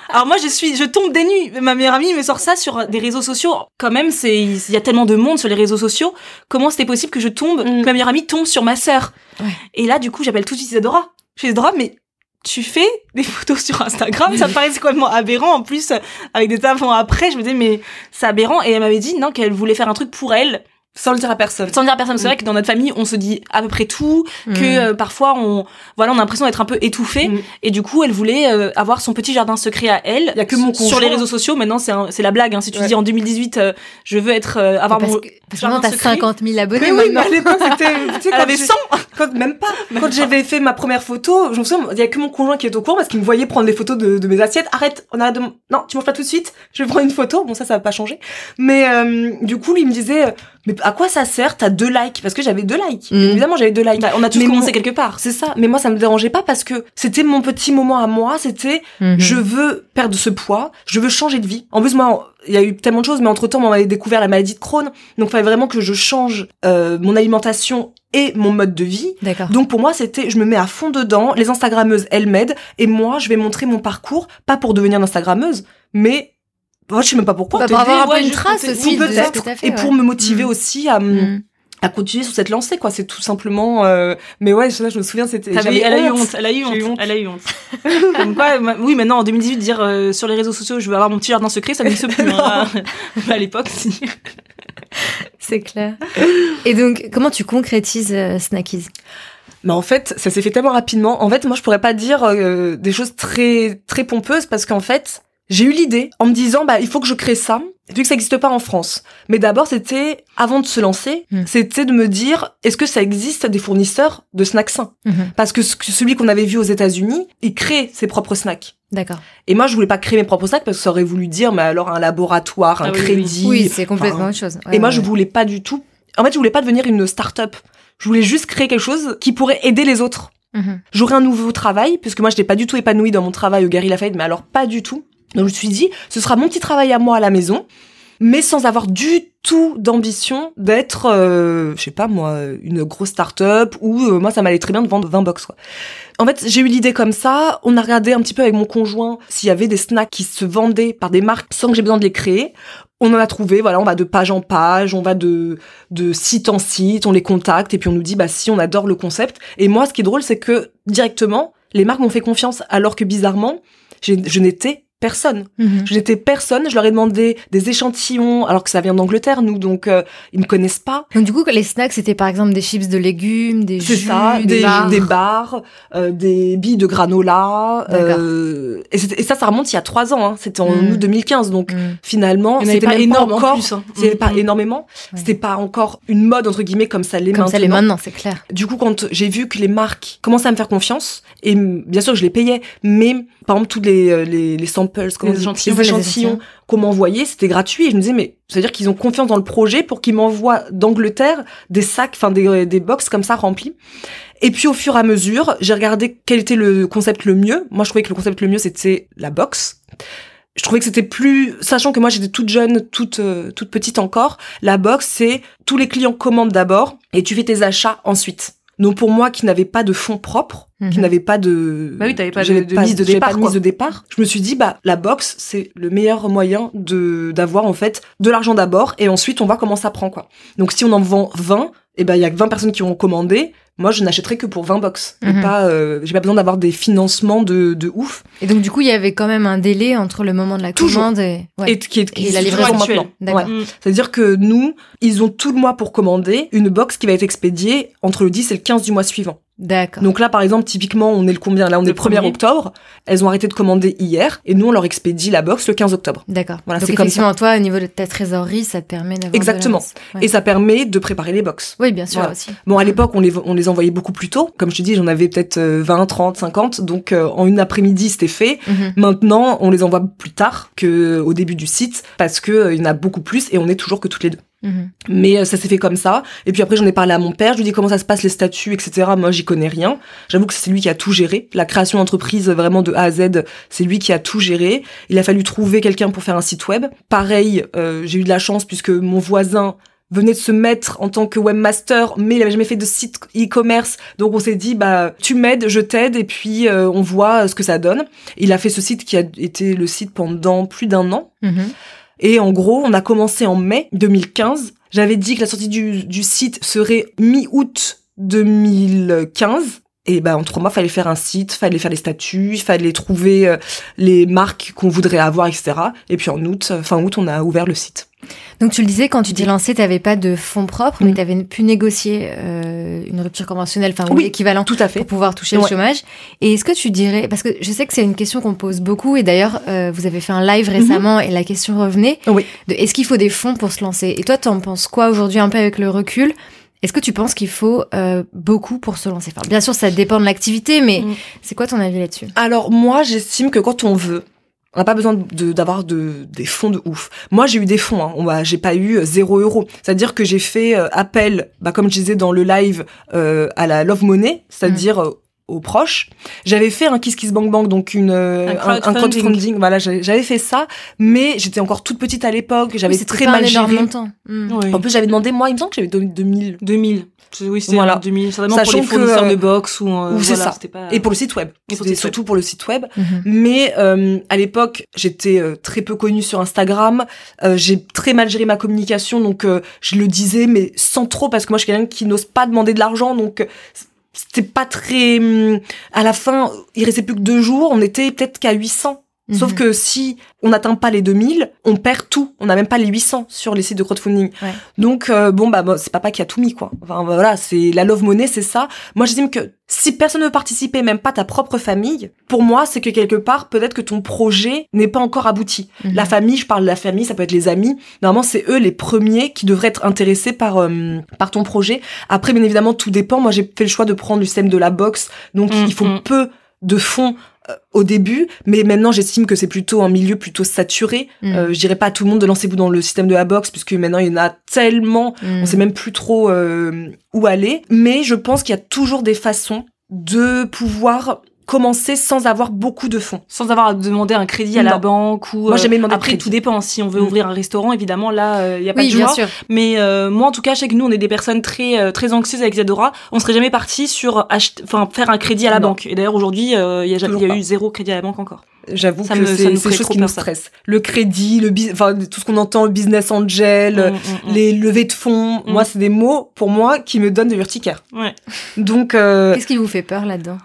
Alors moi je suis je tombe des nuits. Ma meilleure amie me sort ça sur des réseaux sociaux. Quand même c'est il y a tellement de monde sur les réseaux sociaux. Comment c'était possible que je tombe mm. que ma meilleure amie tombe sur ma sœur. Ouais. Et là du coup j'appelle tout de suite Isadora. Je suis Isadora mais tu fais des photos sur Instagram, ça me paraissait complètement aberrant. En plus, avec des avant après, je me disais, mais c'est aberrant. Et elle m'avait dit, non, qu'elle voulait faire un truc pour elle. Sans le dire à personne. Sans le dire à personne. C'est vrai que dans notre famille, on se dit à peu près tout, que mm. euh, parfois on, voilà, on a l'impression d'être un peu étouffé. Mm. Et du coup, elle voulait euh, avoir son petit jardin secret à elle. Il y a que mon Sur les réseaux sociaux, maintenant, c'est c'est la blague. Hein. Si tu dis en 2018, euh, je veux être avoir parce mon que, parce jardin t'as 50 000 abonnés. Mais oui, mais à l'époque, c'était, tu sais, elle avait 100. Quand, même pas. quand j'avais fait ma première photo, je me souviens, il y a que mon conjoint qui est au courant parce qu'il me voyait prendre des photos de, de mes assiettes. Arrête, on arrête de, non, tu manges pas tout de suite. Je vais prendre une photo. Bon, ça, ça va pas changer. Mais, du coup, lui, il me disait, mais à quoi ça sert T'as deux likes? Parce que j'avais deux likes. Mm. Évidemment, j'avais deux likes. Bah, on a tous commencé quelque part. C'est ça. Mais moi, ça me dérangeait pas parce que c'était mon petit moment à moi. C'était mm-hmm. je veux perdre ce poids, je veux changer de vie. En plus, moi, il y a eu tellement de choses, mais entre temps, on m'avait découvert la maladie de Crohn, donc il fallait vraiment que je change euh, mon alimentation et mon mode de vie. Donc pour moi, c'était, je me mets à fond dedans. Les Instagrammeuses, elles m'aident, et moi, je vais montrer mon parcours, pas pour devenir une Instagrammeuse, mais moi, je sais même pas pourquoi. Bah, pour avoir un peu une trace aussi. Peut-être. Et pour me motiver mm. aussi à, mm. À continuer sur cette lancée, quoi. C'est tout simplement. Euh... Mais ouais, je, je me souviens, c'était. Elle a eu honte. Elle a eu honte. Elle a eu honte. Comme quoi, oui, maintenant en 2018, dire euh, sur les réseaux sociaux, je veux avoir mon petit jardin secret, ça me se plus. Hein. à l'époque, si. C'est clair. Et donc, comment tu concrétises euh, Snackies? Mais en fait, ça s'est fait tellement rapidement. En fait, moi, je pourrais pas dire euh, des choses très très pompeuses parce qu'en fait, j'ai eu l'idée en me disant bah il faut que je crée ça vu que ça n'existe pas en France. Mais d'abord c'était avant de se lancer, hmm. c'était de me dire est-ce que ça existe des fournisseurs de snacks sains? Hmm. Parce que celui qu'on avait vu aux États-Unis, il crée ses propres snacks. D'accord. Et moi je voulais pas créer mes propres snacks parce que ça aurait voulu dire mais alors un laboratoire, un ah crédit. Oui, c'est complètement autre chose. et moi je voulais pas du tout. En fait, je voulais pas devenir une start-up. Je voulais juste créer quelque chose qui pourrait aider les autres. Hmm. J'aurais un nouveau travail, puisque moi je n'étais pas du tout épanouie dans mon travail au Gary Lafayette, mais alors pas du tout. Donc je me suis dit, ce sera mon petit travail à moi à la maison, mais sans avoir du tout d'ambition d'être, euh, je sais pas moi, une grosse start-up ou euh, moi ça m'allait très bien de vendre 20 box quoi. En fait, j'ai eu l'idée comme ça, on a regardé un petit peu avec mon conjoint s'il y avait des snacks qui se vendaient par des marques sans que j'ai besoin de les créer. On en a trouvé, voilà, on va de page en page, on va de, de site en site, on les contacte et puis on nous dit bah si on adore le concept. Et moi ce qui est drôle c'est que directement les marques m'ont fait confiance alors que bizarrement je n'étais personne. Je n'étais personne. Je leur ai demandé des échantillons, alors que ça vient d'Angleterre, nous, donc euh, ils me connaissent pas. Donc du coup, les snacks, c'était par exemple des chips de légumes, des jus, ça, des, des bars, euh, des billes de granola. Euh, et, et, ça, ça remonte il y a trois ans. Hein. C'était en mhm. août 2015, donc mhm. finalement, c'était pas énorme encore. Hein. C'était pas énormément. C'était pas encore une mode entre guillemets comme ça l'est maintenant. Comme ça l'est maintenant, c'est clair. Du coup, quand j'ai vu que les marques commençaient à me faire confiance, et bien sûr, je les payais, mais par exemple, tous les, euh, les, les samples, comment les échantillons, les échantillons qu'on m'envoyait, c'était gratuit. Et je me disais, mais c'est-à-dire qu'ils ont confiance dans le projet pour qu'ils m'envoient d'Angleterre des sacs, enfin des, des box comme ça remplis. Et puis au fur et à mesure, j'ai regardé quel était le concept le mieux. Moi, je trouvais que le concept le mieux, c'était la box. Je trouvais que c'était plus, sachant que moi j'étais toute jeune, toute euh, toute petite encore. La box, c'est tous les clients commandent d'abord et tu fais tes achats ensuite. Donc pour moi qui n'avais pas de fonds propres, qui mhm. n'avait pas de bah oui, pas de, mise de départ, de départ, je me suis dit bah la boxe c'est le meilleur moyen de d'avoir en fait de l'argent d'abord et ensuite on voit comment ça prend quoi. Donc si on en vend 20, et eh ben il y a que 20 personnes qui ont commandé, moi je n'achèterai que pour 20 box. Mhm. pas euh, j'ai pas besoin d'avoir des financements de, de ouf. Et donc du coup, il y avait quand même un délai entre le moment de la commande et, et, qui est, qui la livraison maintenant. Mm. C'est-à-dire que nous, ils ont tout le mois pour commander une box qui va être expédiée entre le 10 et le 15 du mois suivant. D'accord. Donc là, par exemple, typiquement, on est le combien Là, on est le 1er octobre. Elles ont arrêté de commander hier et nous, on leur expédie la box le 15 octobre. D'accord. Voilà, c'est comme ça. toi, au niveau de ta trésorerie, ça te permet d'avoir. Exactement. Et ça permet de préparer les box. Oui, bien sûr aussi. Bon, à l'époque, on les, on les envoyait beaucoup plus tôt. Comme je te dis, j'en avais peut-être 20, 30, 50. Donc, euh, en une après-midi, c'était fait. Mhm. Maintenant, on les envoie plus tard que au début du site parce que euh, y en a beaucoup plus et on est toujours que toutes les deux. Mhm. Mais euh, ça s'est fait comme ça. Et puis après, j'en ai parlé à mon père. Je lui ai dit comment ça se passe, les statuts, etc. Moi, j'y connais rien. J'avoue que c'est lui qui a tout géré. La création d'entreprise, vraiment de A à Z, c'est lui qui a tout géré. Il a fallu trouver quelqu'un pour faire un site web. Pareil, euh, j'ai eu de la chance puisque mon voisin venait de se mettre en tant que webmaster, mais il avait jamais fait de site e-commerce. Donc on s'est dit, bah, tu m'aides, je t'aide, et puis euh, on voit ce que ça donne. Il a fait ce site qui a été le site pendant plus d'un an. Mhm. Et en gros, on a commencé en mai 2015. J'avais dit que la sortie du, site serait mi-août 2015. Et ben en trois mois, fallait faire un site, fallait faire les statuts, fallait trouver euh, les marques qu'on voudrait avoir, etc. Et puis en août, fin août, on a ouvert le site. Donc tu le disais, quand tu t'es lancé, tu n'avais pas de fonds propres, mais mm. tu avais pu négocier euh, une rupture conventionnelle, enfin oui, équivalent, tout à fait. pour pouvoir toucher le chômage. Et est-ce que tu dirais, parce que je sais que c'est une question qu'on pose beaucoup, et d'ailleurs euh, vous avez fait un live récemment et la question revenait, oui. de est-ce qu'il faut des fonds pour se lancer? Et toi, tu en penses quoi aujourd'hui un peu avec le recul? Est-ce que tu penses qu'il faut euh, beaucoup pour se lancer? Enfin, Bien sûr, ça dépend de l'activité, mais mm. c'est quoi ton avis là-dessus? Alors moi, j'estime que quand on veut, on n'a pas besoin d'avoir de, des fonds de ouf. Moi, j'ai eu des fonds. Hein. j'ai pas eu euh, zéro euro. C'est-à-dire que j'ai fait euh, appel, bah, comme je disais dans le live, à la Love Money, c'est-à-dire mm aux proches. J'avais fait un Kiss Kiss Bang Bang, donc une, un, crowdfunding. Voilà, j'avais fait ça, mais j'étais encore toute petite à l'époque. J'avais très mal géré. Hmm. En plus, j'avais demandé, moi, il me semble que j'avais donné 2000. 2000. Oui, c'est voilà. 2000. Certainement pour les fournisseurs de box ou, euh, c'est ça. Et pour le site web. Et surtout pour le site web. Mhm. Mais, euh, à l'époque, j'étais euh, très peu connue sur Instagram. Euh, j'ai très mal géré ma communication, donc je le disais, mais sans trop, parce que moi, je suis quelqu'un qui n'ose pas demander de l'argent, donc c'était pas très hum, à la fin il restait plus que deux jours on était peut-être qu'à 800 Sauf mhm. que si on n'atteint pas les 2000, on perd tout. On n'a même pas les 800 sur les sites de crowdfunding. Donc euh, bon bah c'est papa qui a tout mis quoi. Enfin voilà, c'est la love money, c'est ça. Moi j'estime que si personne ne veut participer, même pas ta propre famille, pour moi c'est que quelque part peut-être que ton projet n'est pas encore abouti. Mhm. La famille, je parle de la famille, ça peut être les amis. Normalement c'est eux les premiers qui devraient être intéressés par euh, par ton projet. Après bien évidemment tout dépend. Moi j'ai fait le choix de prendre le système de la boxe, donc il faut mhm. peu de fonds au début, mais maintenant j'estime que c'est plutôt un milieu plutôt saturé. Mm. Euh, je dirais pas à tout le monde de lancer vous dans le système de la boxe, puisque maintenant il y en a tellement, mm. on sait même plus trop euh, où aller. Mais je pense qu'il y a toujours des façons de pouvoir commencer sans avoir beaucoup de fonds. Sans avoir à demander un crédit à la banque ou... Moi, j'ai demandé Après, tout dépend. Si on veut mm. ouvrir un restaurant, évidemment, là, il euh, y a pas de bien sûr. Mais euh, moi, en tout cas, je sais que nous, on est des personnes très euh, très anxieuses avec Zadora. On serait jamais parti sur enfin faire un crédit à la banque. Et d'ailleurs, aujourd'hui, il y a, y a eu zéro crédit à la banque encore. J'avoue que c'est des choses qui me stressent. Le crédit, le enfin tout ce qu'on entend, le business angel, mm, mm, les levées de fonds. Moi, c'est des mots pour moi qui me donnent de l'urticaire. Ouais. Donc, qu'est-ce qui vous fait peur là-dedans?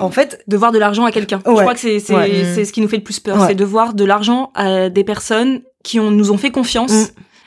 En fait, de voir de l'argent à quelqu'un. Je crois que c'est c'est ce qui nous fait le plus peur, c'est de voir de l'argent à des personnes qui ont, nous ont fait confiance. Mm.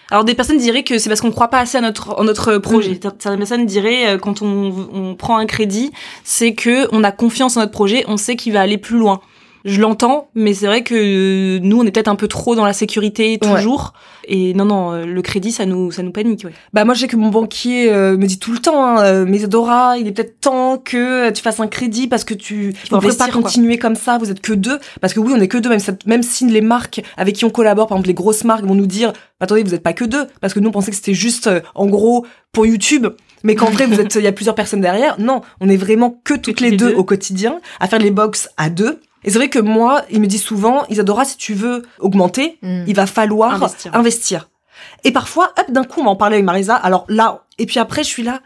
Alors des personnes diraient que c'est parce qu'on croit pas assez à notre en notre projet. Mm. Certaines personnes diraient euh, quand on, on prend un crédit, c'est que on a confiance en notre projet, on sait qu'il va aller plus loin je l'entends, mais c'est vrai que nous, on est peut-être un peu trop dans la sécurité toujours. Et non, non, euh, le crédit, ça nous, ça nous panique. Ouais. Bah moi, je sais que mon banquier euh, me dit tout le temps, hein, euh, mais Dora, il est peut-être temps que tu fasses un crédit parce que tu ne peux pas continuer comme ça. Vous êtes que deux, parce que oui, on est que deux. Même, même si les marques avec qui on collabore, par exemple les grosses marques, vont nous dire, attendez, vous êtes pas que deux, parce que nous, on pensait que c'était juste, en gros, pour YouTube mais qu'en vrai vous êtes il y a plusieurs personnes derrière non on est vraiment que toutes les, deux, au quotidien à faire les box à deux et c'est vrai que moi, il me dit souvent, Isadora, si tu veux augmenter, hmm. il va falloir investir. Et parfois, hop, d'un coup, on m'en parlait avec Marisa. Alors là, et puis après, je suis là.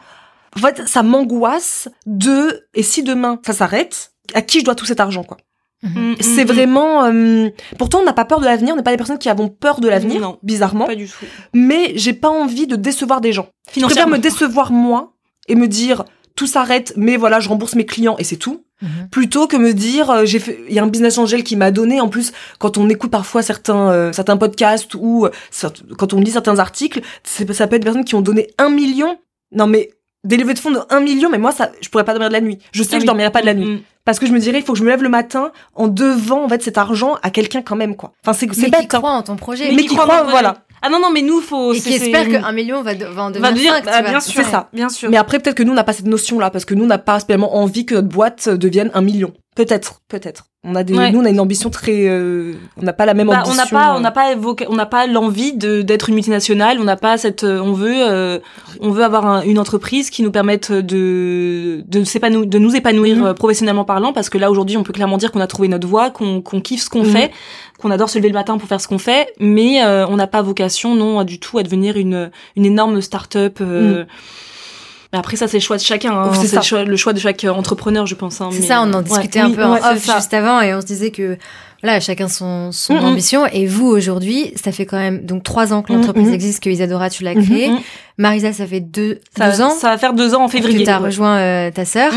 En fait, ça m'angoisse de, et si demain, ça s'arrête, à qui je dois tout cet argent, quoi? Hmm. Hmm, c'est vraiment. Euh, pourtant, on n'a pas peur de l'avenir. On n'est pas des personnes qui avons peur de l'avenir, bizarrement. Pas du tout. Mais j'ai pas envie de décevoir des gens. Je préfère me décevoir moi et me dire tout s'arrête, mais voilà, je rembourse mes clients et c'est tout. Mhm. Plutôt que me dire, euh, j'ai fait, il y a un business angel qui m'a donné. En plus, quand on écoute parfois certains euh, certains podcasts ou euh, quand on lit certains articles, ça peut être des personnes qui ont donné un million. Non mais des levées de fonds de 1 million, mais moi, ça, je pourrais pas dormir de la nuit. Je sais ah que je dormirai pas de la nuit. Mm. Parce que je me dirais, il faut que je me lève le matin en devant, en fait, cet argent à quelqu'un quand même, quoi. Enfin, c'est, c'est bête. qui croit en ton projet. Mais, qui, croit, voilà. Ah non, non, mais nous, faut. Et qui espère qu'un million va, va en devenir va 5, ah, bien sûr. C'est ça, bien sûr. Mais après, peut-être que nous, on n'a pas cette notion-là, parce que nous, on n'a pas spécialement envie que notre boîte devienne un million. Peut-être, peut-être. On a des, nous, on a une ambition très, euh, on n'a pas la même ambition. Bah, on n'a pas, on n'a pas évoqué, on n'a pas l'envie de d'être une multinationale. On n'a pas cette, euh, on veut, euh, on veut avoir une entreprise qui nous permette de de s'épanouir, de nous épanouir mhm. professionnellement parlant, parce que là aujourd'hui, on peut clairement dire qu'on a trouvé notre voie, qu'on qu'on kiffe ce qu'on mhm. fait, qu'on adore se lever le matin pour faire ce qu'on fait, mais on n'a pas vocation, non, du tout, à devenir une une énorme start-up. Mhm. Après ça, c'est le choix de chacun. Hein. C'est le choix, de chaque entrepreneur, je pense. Hein, c'est ça, on en discutait un peu en off juste avant et on se disait que voilà, chacun son, son ambition. Et vous, aujourd'hui, ça fait quand même donc trois ans que l'entreprise existe, que Isadora, tu l'as créée. Marisa, ça fait deux, ça, ans. Ça va faire deux ans en février. Tu as rejoint euh, ta sœur.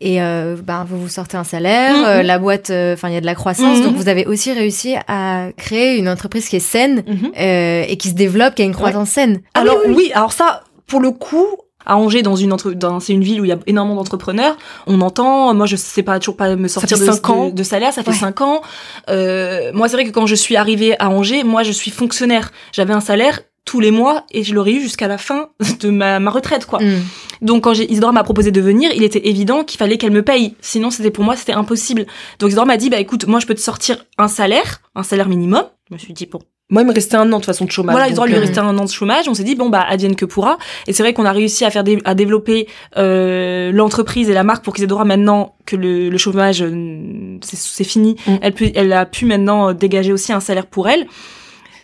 Et euh, ben vous vous sortez un salaire, euh, mm. la boîte, euh, enfin il y a de la croissance, mm, donc vous avez aussi réussi à créer une entreprise qui est saine mm-hmm. et qui se développe, qui a une croissance saine. Ah alors oui, alors ça, pour le coup, à Angers, dans une entre, dans, c'est une ville où il y a énormément d'entrepreneurs. On entend, moi je sais pas toujours pas me sortir de, de, de, salaire, ça fait cinq ans. Euh, moi c'est vrai que quand je suis arrivée à Angers, moi je suis fonctionnaire. J'avais un salaire tous les mois et je l'aurais eu jusqu'à la fin de ma, ma retraite quoi. Mm. Donc quand Isidore m'a proposé de venir, il était évident qu'il fallait qu'elle me paye. Sinon c'était pour moi c'était impossible. Donc Isidore m'a dit bah écoute moi je peux te sortir un salaire, un salaire minimum. Je me suis dit bon moi, il me restait un an de façon de chômage. Voilà, il lui euh, restait un an de chômage. On s'est dit bon bah advienne que pourra. Et c'est vrai qu'on a réussi à faire à développer euh, l'entreprise et la marque pour qu'Isidora maintenant que le, le chômage euh, c'est fini, mm. elle, peut, elle a pu maintenant dégager aussi un salaire pour elle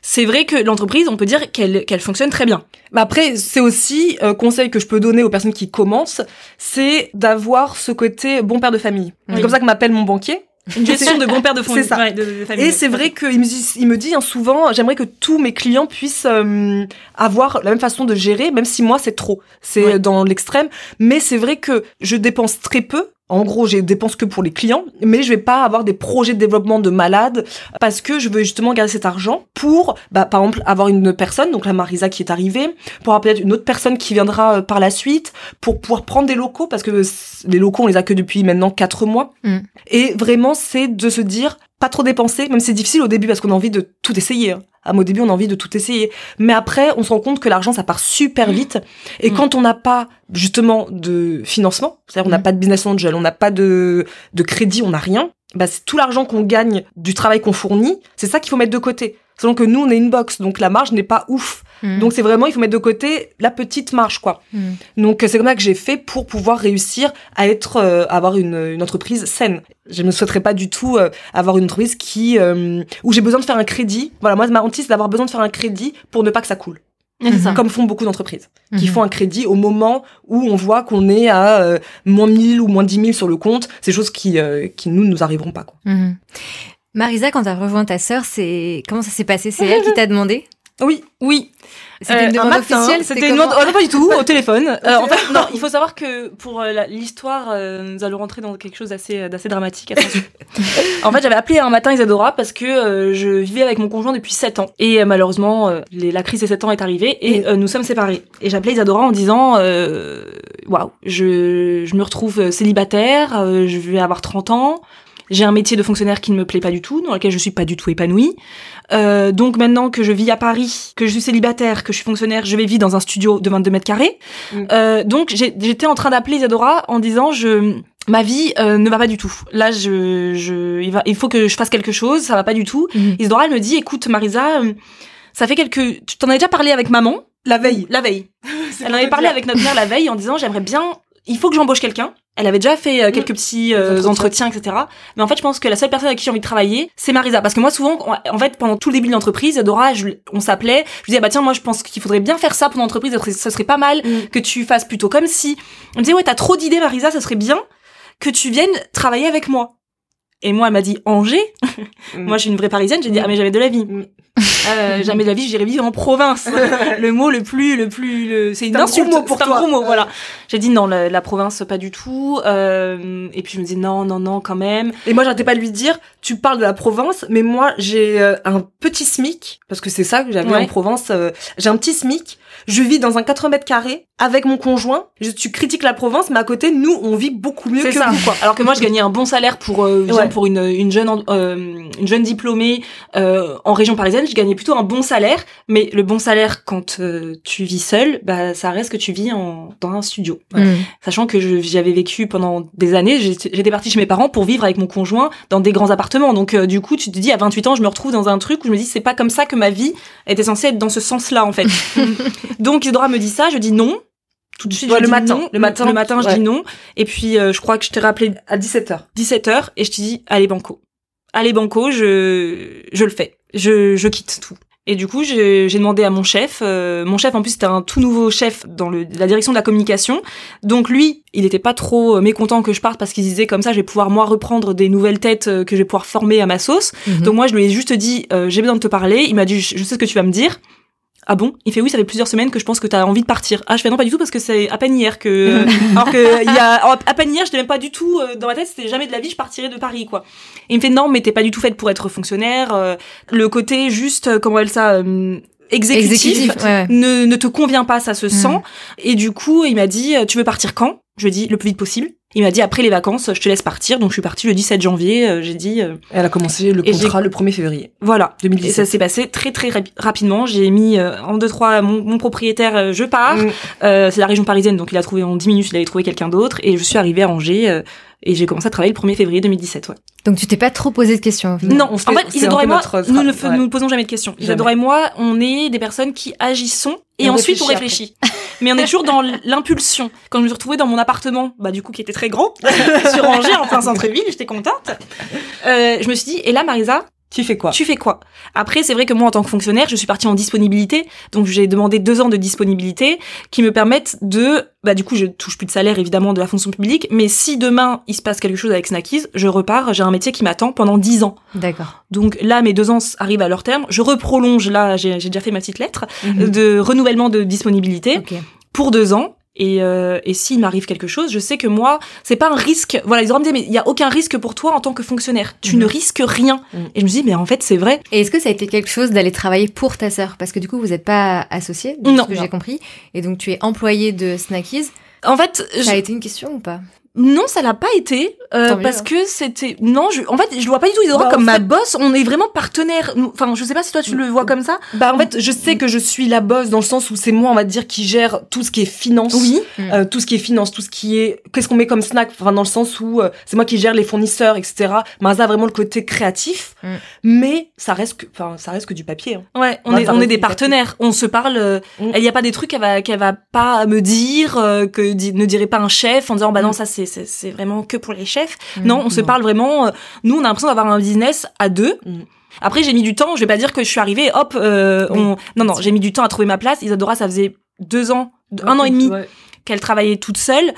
c'est vrai que l'entreprise, on peut dire qu'elle qu'elle fonctionne très bien. Mais après, c'est aussi un euh, conseil que je peux donner aux personnes qui commencent, c'est d'avoir ce côté bon père de famille. C'est comme ça que m'appelle mon banquier. Une gestion de bon père de, c'est ça. de, famille. Et c'est vrai qu'il me dit, il me dit hein, souvent, j'aimerais que tous mes clients puissent euh, avoir la même façon de gérer, même si moi c'est trop, c'est dans l'extrême. Mais c'est vrai que je dépense très peu en gros, je dépense que pour les clients, mais je vais pas avoir des projets de développement de malades parce que je veux justement garder cet argent pour, bah, par exemple, avoir une personne, donc la Marisa qui est arrivée, pour avoir peut-être une autre personne qui viendra euh, par la suite, pour pouvoir prendre des locaux parce que les locaux on les a que depuis maintenant quatre mois. Mm. Et vraiment, c'est de se dire pas trop dépenser, même si c'est difficile au début parce qu'on a envie de tout essayer. Hein. À au début, on a envie de tout essayer. Mais après, on se rend compte que l'argent, ça part super vite. Et mm. quand on n'a pas, justement, de financement, c'est-à-dire on n'a mm. pas de business angel, on n'a pas de, de crédit, on n'a rien, bah, c'est tout l'argent qu'on gagne du travail qu'on fournit, c'est ça qu'il faut mettre de côté. Selon que nous, on est une box, donc la marge n'est pas ouf. Mm. Donc c'est vraiment, il faut mettre de côté la petite marge, quoi. Donc c'est comme ça que j'ai fait pour pouvoir réussir à être, euh, avoir une, une entreprise saine. Je ne souhaiterais pas du tout euh, avoir une entreprise qui euh, où j'ai besoin de faire un crédit. Voilà, moi ma hantise c'est d'avoir besoin de faire un crédit pour ne pas que ça coule. Comme font beaucoup d'entreprises, qui mhm. font un crédit au moment où on voit qu'on est à euh, moins 1000 ou moins 10 000 sur le compte. C'est choses qui, qui nous, nous arriveront pas. Quoi. Marisa, quand tu as rejoint ta sœur, c'est comment ça s'est passé? C'est elle qui t'a demandé? Oui, oui. C'était une demande officielle C'était une demande, oh, non, pas du tout, au téléphone. Euh, en fait, non, il faut savoir que pour euh, l'histoire, euh, nous allons rentrer dans quelque chose d'assez, d'assez dramatique. en fait, j'avais appelé un matin Isadora parce que je vivais avec mon conjoint depuis 7 ans. Et malheureusement, les, la crise des 7 ans est arrivée et nous sommes séparés. Et j'appelais Isadora en disant, waouh, je, je me retrouve célibataire, je vais avoir 30 ans, j'ai un métier de fonctionnaire qui ne me plaît pas du tout, dans lequel je suis pas du tout épanouie. Euh, donc maintenant que je vis à Paris, que je suis célibataire, que je suis fonctionnaire, je vais vivre dans un studio de 22 mètres carrés. Mm. Euh, donc j'étais en train d'appeler Isadora en disant je ma vie euh, ne va pas du tout. Là, je, je, il, va, il faut que je fasse quelque chose, ça va pas du tout. Mm. Isadora, elle me dit, écoute, Marisa, euh, ça fait quelques, tu t'en as déjà parlé avec maman? La veille. La veille. elle en avait parlé avec notre mère la veille en disant, j'aimerais bien, il faut que j'embauche quelqu'un. Elle avait déjà fait euh, quelques mm. petits euh, entretiens. etc. Mais en fait, je pense que la seule personne avec qui j'ai envie de travailler, c'est Marisa. Parce que moi, souvent, en fait, pendant tout le début de l'entreprise, Dora, on s'appelait. Je disais, bah tiens, moi, je pense qu'il faudrait bien faire ça pour l'entreprise. Ça serait pas mal mm. que tu fasses plutôt comme si. On me disait, ouais, t'as trop d'idées, Marisa, ça serait bien que tu viennes travailler avec moi. Et moi, elle m'a dit Angers. Mm. moi, je suis une vraie parisienne. J'ai dit ah mais j'avais de la vie. Euh, jamais de la vie, j'irai vivre en province. le mot le plus, le plus, le... c'est une insulte. Gros mot pour toi. un gros mot, voilà. J'ai dit non, la, province pas du tout. Euh, et puis je me dis non, non, non, quand même. Et moi, j'arrêtais pas de lui dire, tu parles de la province, mais moi, j'ai euh, un petit SMIC parce que c'est ça que j'avais en Provence. Euh, j'ai un petit SMIC. Je vis dans un 80 mètres carrés avec mon conjoint. Je, tu critiques la province, mais à côté, nous, on vit beaucoup mieux que ça. vous. Quoi. Alors que moi, je gagnais un bon salaire pour pour une, une jeune une jeune diplômée en région parisienne. Je gagnais plutôt un bon salaire, mais le bon salaire quand euh, tu vis seul, bah ça reste que tu vis en, dans un studio. Mm. Sachant que j'avais vécu pendant des années, j'étais partie chez mes parents pour vivre avec mon conjoint dans des grands appartements. Donc euh, du coup, tu te dis à 28 ans, je me retrouve dans un truc où je me dis c'est pas comme ça que ma vie était censée être dans ce sens-là en fait. Donc Isidora me dit ça, je dis non. Tout de suite, le, matin, le matin, le matin, je dis non. Et puis, euh, je crois que je t'ai rappelé à 17h. 17h, et je te dis, allez, banco. Allez, banco, je, je le fais je, je quitte tout. Et du coup, j'ai demandé à mon chef. Euh, mon chef, en plus, c'était un tout nouveau chef dans le, la direction de la communication. Donc lui, il était pas trop euh, mécontent que je parte parce qu'il disait comme ça, je vais pouvoir moi reprendre des nouvelles têtes euh, que je vais pouvoir former à ma sauce. Mhm. Donc moi, je lui ai juste dit, j'ai besoin de te parler. Il m'a dit, je sais ce que tu vas me dire. Ah bon? Il fait oui, ça fait plusieurs semaines que je pense que tu as envie de partir. Ah, je fais non pas du tout parce que c'est à peine hier que alors que il y a à peine hier, je même pas du tout euh, dans ma tête, c'était jamais de la vie je partirais de Paris quoi. Et il me fait non, mais t'es pas du tout faite pour être fonctionnaire, euh, le côté juste euh, comment elle ça exécutif, ne, ne te convient pas, ça se sent. Mm. Et du coup, il m'a dit tu veux partir quand? Je lui ai dit le plus vite possible. Il m'a dit après les vacances, je te laisse partir. Donc je suis partie le 17 janvier. Euh, j'ai dit. Euh, Elle a commencé le contrat le 1er février. Voilà. 2017. Et ça s'est passé très très rapidement. J'ai mis euh, en deux trois mon, propriétaire, je pars. Mm. c'est la région parisienne, donc il a trouvé en 10 minutes, il avait trouvé quelqu'un d'autre. Et je suis arrivée à Angers. Et j'ai commencé à travailler le 1er février 2017, ouais. Donc tu t'es pas trop posé de questions. Non, en fait, Isadora et moi, nous ne nous posons jamais de questions. Isadora et moi, on est des personnes qui agissons et, ensuite on réfléchit. Mais on est toujours dans l'impulsion. Quand je me suis retrouvée dans mon appartement, bah du coup qui était très grand, sur Angers en plein centre-ville, j'étais contente. Euh, je me suis dit, et là Marisa, tu fais quoi Tu fais quoi Après, c'est vrai que moi, en tant que fonctionnaire, je suis partie en disponibilité, donc j'ai demandé deux ans de disponibilité qui me permettent de, bah du coup, je touche plus de salaire évidemment de la fonction publique, mais si demain il se passe quelque chose avec Snackies, je repars, j'ai un métier qui m'attend pendant dix ans. D'accord. Donc là, mes deux ans arrivent à leur terme, je reprolonge là, j'ai déjà fait ma petite lettre mhm. de renouvellement de disponibilité pour deux ans et, euh, et s'il m'arrive quelque chose, je sais que moi, c'est pas un risque. Voilà, ils auraient me dire, mais il y a aucun risque pour toi en tant que fonctionnaire. Tu ne mhm. risques rien. Mhm. Et je me dis, mais en fait, c'est vrai. Et est-ce que ça a été quelque chose d'aller travailler pour ta sœur? Parce que du coup, vous n'êtes pas associés, non. ce que j'ai compris. Et donc, tu es employé de Snackies. En fait, ça a été une question ou pas? Non, ça l'a pas été euh, parce que c'était non, je en fait, je le vois pas du tout bah, comme ma boss, on est vraiment partenaires. Enfin, je sais pas si toi tu le vois comme ça. Bah en fait, je sais que je suis la boss dans le sens où c'est moi on va dire qui gère tout ce qui est finance. Oui. Euh, tout ce qui est finance, tout ce qui est qu'est-ce qu'on met comme snack, enfin dans le sens où euh, c'est moi qui gère les fournisseurs, etc. Marza a vraiment le côté créatif, mm. mais ça reste que enfin ça reste que du papier. Hein. Ouais, on est on est des partenaires, on se parle. Euh, mm. Il y a pas des trucs qu'elle va qu'elle va pas me dire que ne dirait pas un chef en disant bah non mm. ça c'est c'est vraiment que pour les chefs. Mm. non, on se parle vraiment. Euh, nous, on a l'impression d'avoir un business à deux. Mm. Après, j'ai mis du temps. Je vais pas dire que je suis arrivée. Hop, euh, on. Non, non, j'ai mis du temps à trouver ma place. Isadora, ça faisait deux ans, un an et demi qu'elle travaillait toute seule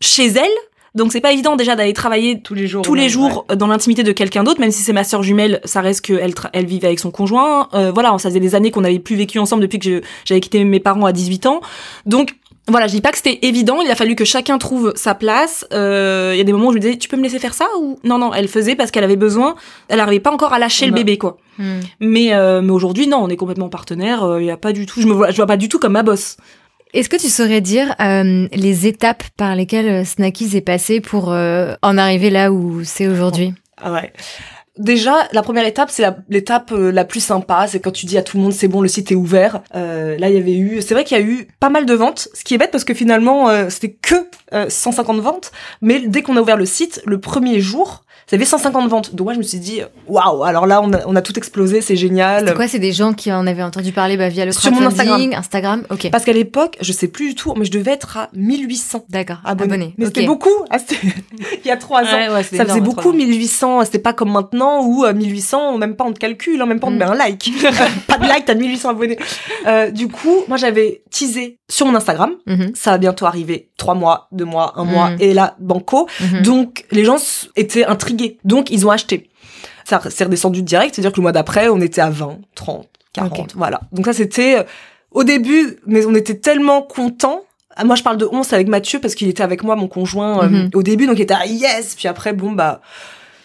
chez elle. Donc c'est pas évident déjà d'aller travailler tous les jours, tous les jours dans l'intimité de quelqu'un d'autre, même si c'est ma sœur jumelle, ça reste qu'elle elle vivait avec son conjoint. Euh, voilà, ça faisait des années qu'on n'avait plus vécu ensemble depuis que j'avais quitté mes parents à 18 ans. Donc voilà, je dis pas que c'était évident, il a fallu que chacun trouve sa place. Euh, il y a des moments où je me disais, tu peux me laisser faire ça ou? Non non, elle faisait parce qu'elle avait besoin, elle n'arrivait pas encore à lâcher le bébé quoi. Hmm. Mais euh, mais aujourd'hui non, on est complètement partenaires, il y a pas du tout, je me vois je vois pas du tout comme ma boss. Est-ce que tu saurais dire euh, les étapes par lesquelles Snackies est passé pour en arriver là où c'est aujourd'hui? Ah ouais déjà, la première étape, c'est l'étape euh, la, plus sympa. C'est quand tu dis à tout le monde, c'est bon, le site est ouvert. Euh, là, il y avait eu, c'est vrai qu'il y a eu pas mal de ventes, ce qui est bête parce que finalement, euh, c'était que 150 ventes. Mais dès qu'on a ouvert le site, le premier jour, ça avait 150 ventes. Donc moi, je me suis dit, waouh, alors là, on a, on a tout explosé, c'est génial. C'est quoi C'est des gens qui en avaient entendu parler bah, via le Sur mon Instagram. Instagram, ok. Parce qu'à l'époque, je sais plus du tout, mais je devais être à 1800 D'accord, abonnés. Mais c'était beaucoup. Ah, il y a trois ans. ça faisait beaucoup, 1800. C'était pas comme maintenant où 1800, euh, même pas on te calcule, hein, même pas on te mm. met un like. pas de like, t'as 1800 abonnés. Euh, du coup, moi, j'avais teasé sur mon Instagram. Mm-hmm. Ça va bientôt arriver. Trois mois, deux mois, un mois. Mm. Et là, banco. Mm-hmm. Donc, les gens étaient intrigués donc, ils ont acheté. Ça s'est redescendu direct, c'est-à-dire que le mois d'après, on était à 20, 30, 40, voilà. Donc ça, c'était euh, au début, mais on était tellement contents ah, moi je parle de 11 avec Mathieu parce qu'il était avec moi mon conjoint euh, mm-hmm. au début donc il était à yes puis après bon bah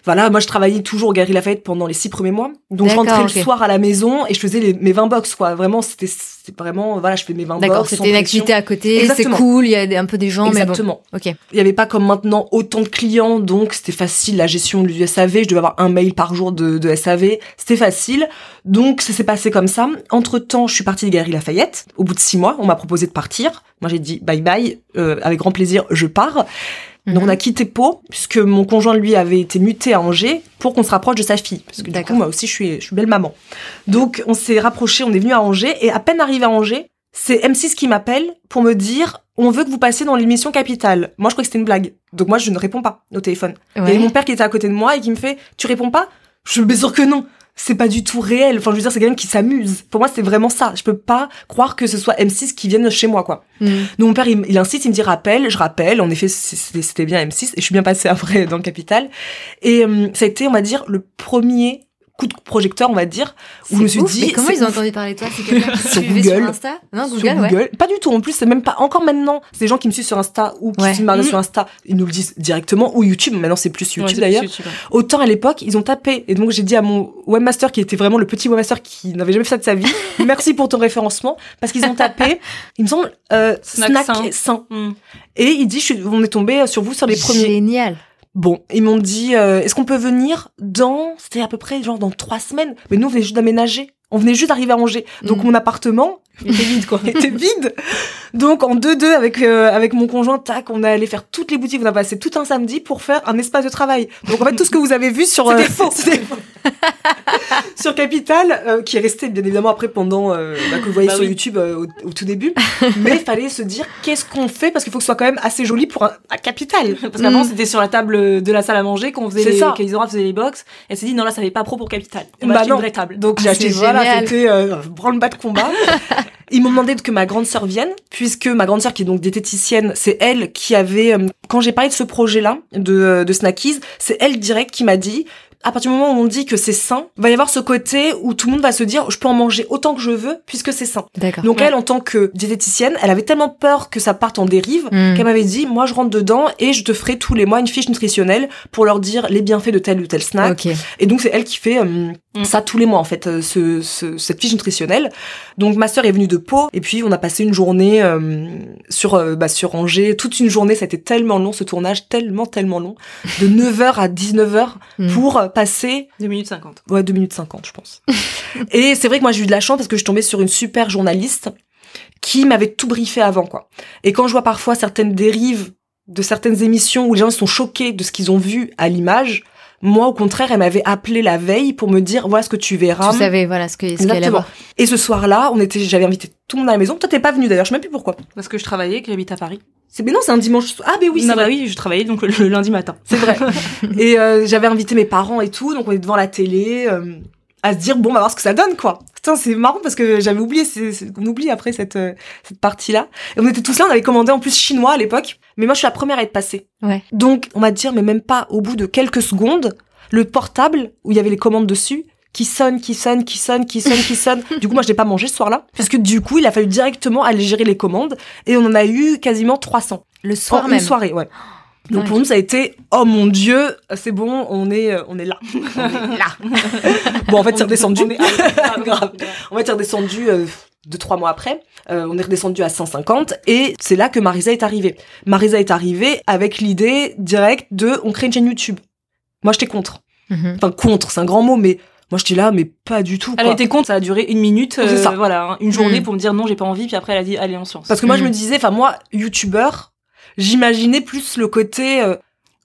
voilà, moi je travaillais toujours au Galerie Lafayette pendant les six premiers mois. Donc je rentrais le soir à la maison et je faisais mes 20 box quoi. Vraiment c'était vraiment voilà, je fais mes 20 box. D'accord, c'était une activité à côté, c'est cool, il y a un peu des gens Exactement. mais bon. OK. Il y avait pas comme maintenant autant de clients donc c'était facile la gestion du SAV, je devais avoir un mail par jour de, de SAV, c'était facile. Donc ça s'est passé comme ça. Entre-temps, je suis partie des Galeries Lafayette. Au bout de six mois, on m'a proposé de partir. Moi j'ai dit bye bye, euh, avec grand plaisir, je pars. Donc on a mhm. quitté Pau puisque mon conjoint lui avait été muté à Angers pour qu'on se rapproche de sa fille parce que du coup moi aussi je suis je suis belle maman. Donc on s'est rapproché, on est venu à Angers et à peine arrivé à Angers, c'est M6 qui m'appelle pour me dire on veut que vous passiez dans l'émission Capitale. Moi je crois que c'était une blague. Donc moi je ne réponds pas au téléphone. Il y a mon père qui était à côté de moi et qui me fait tu réponds pas? Je me sûr que non c'est pas du tout réel. Enfin, je veux dire, c'est quelqu'un qui s'amuse. Pour moi, c'est vraiment ça. Je peux pas croire que ce soit M6 qui vienne chez moi, quoi. Mm. Donc, mon père, il, insiste, il me dit rappelle, je rappelle. En effet, c'était bien M6 et je suis bien passée après dans le capital. Et euh, ça a été, on va dire, le premier coup de projecteur, on va dire, où je me suis dit. Mais comment ils ont entendu parler de toi? C'est quelqu'un qui sur Google. sur Insta? Non, Google, sur Google. Pas du tout. En plus, c'est même pas encore maintenant. C'est des gens qui me suivent sur Insta ou qui me mmh. sur Insta. Ils nous le disent directement ou YouTube. Maintenant, c'est plus YouTube d'ailleurs. Autant à l'époque, ils ont tapé. Et donc, j'ai dit à mon webmaster qui était vraiment le petit webmaster qui n'avait jamais fait ça de sa vie, merci pour ton référencement, parce qu'ils ont tapé, il me semble, euh, snack, sain. Mmh. Et il dit, je suis, on est tombé sur vous sur les premiers. Génial. Bon, ils m'ont dit, euh, est-ce qu'on peut venir dans, c'était à peu près genre dans trois semaines? Mais nous, on venait juste d'aménager. On venait juste d'arriver à Angers. Donc mm. mon appartement était vide quoi. était vide. Donc en deux deux avec euh, avec mon conjoint, tac, on est allé faire toutes les boutiques. On a passé tout un samedi pour faire un espace de travail. Donc en fait tout ce que vous avez vu sur c'était faux. sur Capital, euh, qui est resté bien évidemment après pendant euh, bah, que vous voyez bah sur YouTube euh, au, tout début. Mais il fallait se dire qu'est-ce qu'on fait? Parce qu'il faut que ce soit quand même assez joli pour un, Capital. Parce qu'avant mm. c'était sur la table de la salle à manger qu'on faisait les, qu'Isora faisait les box. Elle s'est dit non là ça n'est pas pro pour Capital. On bah une vraie table. Donc j'ai ah, acheté voilà c'était branle-bas de combat. Ils m'ont demandé que ma grande sœur vienne, puisque ma grande sœur, qui est donc diététicienne, c'est elle qui avait, quand j'ai parlé de ce projet-là, de, de Snackies, c'est elle direct qui m'a dit, à partir du moment où on dit que c'est sain, va y avoir ce côté où tout le monde va se dire je peux en manger autant que je veux puisque c'est sain. Donc elle en tant que diététicienne, elle avait tellement peur que ça parte en dérive hmm. qu'elle m'avait dit moi je rentre dedans et je te ferai tous les mois une fiche nutritionnelle pour leur dire les bienfaits de tel ou tel snack. Et donc c'est elle qui fait euh, hmm. ça tous les mois en fait euh, ce, ce, cette fiche nutritionnelle. Donc ma sœur est venue de Pau et puis on a passé une journée euh, sur bah, sur Angers, toute une journée, ça a été tellement long ce tournage, tellement tellement long, de 9h à 19h hmm. pour passer 2 minutes 50. Ouais, 2 minutes 50, je pense. et c'est vrai que moi j'ai eu de la chance parce que je suis tombée sur une super journaliste qui m'avait tout briefé avant quoi. Et quand je vois parfois certaines dérives de certaines émissions où les gens sont choqués de ce qu'ils ont vu à l'image, moi, au contraire, elle m'avait appelé la veille pour me dire voilà ce que tu verras. Tu savais voilà ce que ce qu'elle Et ce soir-là, on était, j'avais invité tout le monde à la maison. Toi, t'es pas venu d'ailleurs. Je sais même plus pourquoi. Parce que je travaillais, que j'habite à Paris. C'est mais non, c'est un dimanche. Ah ben oui, c'est bah oui, je travaillais donc le, lundi matin. C'est vrai. et euh, j'avais invité mes parents et tout, donc on est devant la télé euh, à se dire bon, on va voir ce que ça donne quoi. Putain, c'est marrant parce que j'avais oublié, on oublie après cette euh, cette partie-là. Et on était tous là, on avait commandé en plus chinois à l'époque, mais moi je suis la première à être passée. Ouais. Donc on va dire mais même pas au bout de quelques secondes, le portable où il y avait les commandes dessus qui sonne, qui sonne, qui sonne, qui sonne, qui sonne. Du coup, moi, je n'ai pas mangé ce soir-là, puisque du coup, il a fallu directement aller gérer les commandes, et on en a eu quasiment 300. Le soir en même. Une soirée, ouais. Donc pour nous, ça a été oh mon dieu, c'est bon, on est euh, on est là, on est là. bon, en fait, c'est redescendu. Grave. En fait, c'est redescendu euh, deux trois mois après. Euh, on est redescendu à 150 et c'est là que Marisa est arrivée. Marisa est arrivée avec l'idée directe de on crée une chaîne YouTube. Moi, j'étais contre. Mhm. Enfin contre, c'est un grand mot, mais moi, j'étais là, mais pas du tout. Elle était contre, ça a duré une minute, euh, ça. voilà, hein, une journée mm. pour me dire non, j'ai pas envie, puis après elle a dit allez on se Parce que moi, je mm. me disais, enfin moi, youtubeur, j'imaginais plus le côté euh,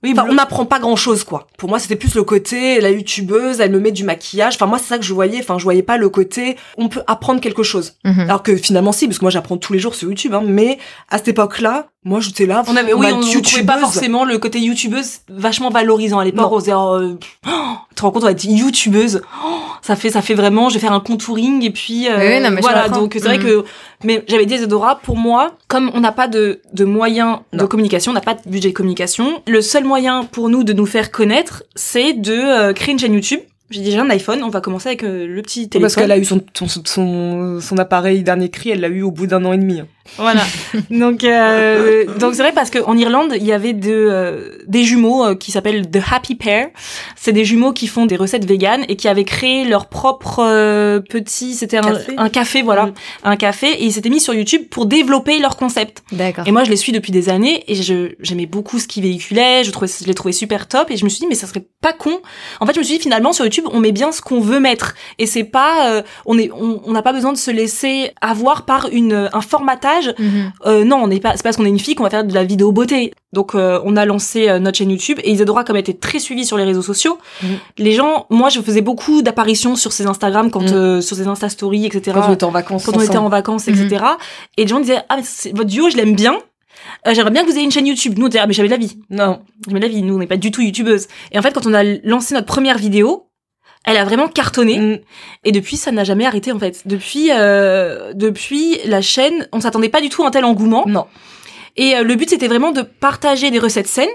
oui, on n'apprend pas grand chose, quoi. Pour moi, c'était plus le côté, la youtubeuse, elle me met du maquillage. Enfin, moi, c'est ça que je voyais. Enfin, je voyais pas le côté, on peut apprendre quelque chose. Mhm. Alors que finalement, si, parce que moi, j'apprends tous les jours sur YouTube, hein, mais à cette époque-là, moi, j'étais là. On avait, oui, on ne trouvait pas forcément le côté youtubeuse vachement valorisant à l'époque. On se euh, oh, tu te rends compte, on va être youtubeuse. Oh, ça fait, ça fait vraiment, je vais faire un contouring et puis, euh, non, mais voilà. Donc, c'est vrai mhm. que, mais j'avais dit Zedora, pour moi, comme on n'a pas de, de moyens de communication, on n'a pas de budget de communication, le seul moyen pour nous de nous faire connaître, c'est de euh, créer une chaîne YouTube j'ai déjà un iPhone, on va commencer avec euh, le petit téléphone. Parce qu'elle a eu son, son, son, son appareil dernier cri, elle l'a eu au bout d'un an et demi. Hein. Voilà. donc euh, donc c'est vrai parce qu'en Irlande, il y avait de, euh, des jumeaux euh, qui s'appellent The Happy Pair. C'est des jumeaux qui font des recettes véganes et qui avaient créé leur propre euh, petit, c'était un café, un café voilà, mm. un café et ils s'étaient mis sur YouTube pour développer leur concept. D'accord. Et moi je les suis depuis des années et je j'aimais beaucoup ce qu'ils véhiculaient, je trouvais je les trouvais super top et je me suis dit mais ça serait pas con. En fait, je me suis dit finalement sur YouTube, on met bien ce qu'on veut mettre et c'est pas on est on n'a pas besoin de se laisser avoir par une un formatage Mhm. Euh, non, on n'est pas. C'est parce qu'on est une fille qu'on va faire de la vidéo beauté. Donc euh, on a lancé euh, notre chaîne YouTube et Isadora comme elle était très suivie sur les réseaux sociaux, mhm. les gens, moi je faisais beaucoup d'apparitions sur ses Instagram quand mhm. sur ses Insta Stories etc. Quand on était en vacances. Quand on était en vacances etc. Et les gens disaient ah mais votre duo je l'aime bien. J'aimerais bien que vous ayez une chaîne YouTube. Nous on disait ah mais j'avais la vie. Non, j'avais la vie. Nous on n'est pas du tout youtubeuse. Et en fait quand on a lancé notre première vidéo, elle a vraiment cartonné mm. et depuis ça n'a jamais arrêté en fait. Depuis euh, depuis la chaîne, on s'attendait pas du tout à un tel engouement. Non. Et euh, le but c'était vraiment de partager des recettes saines.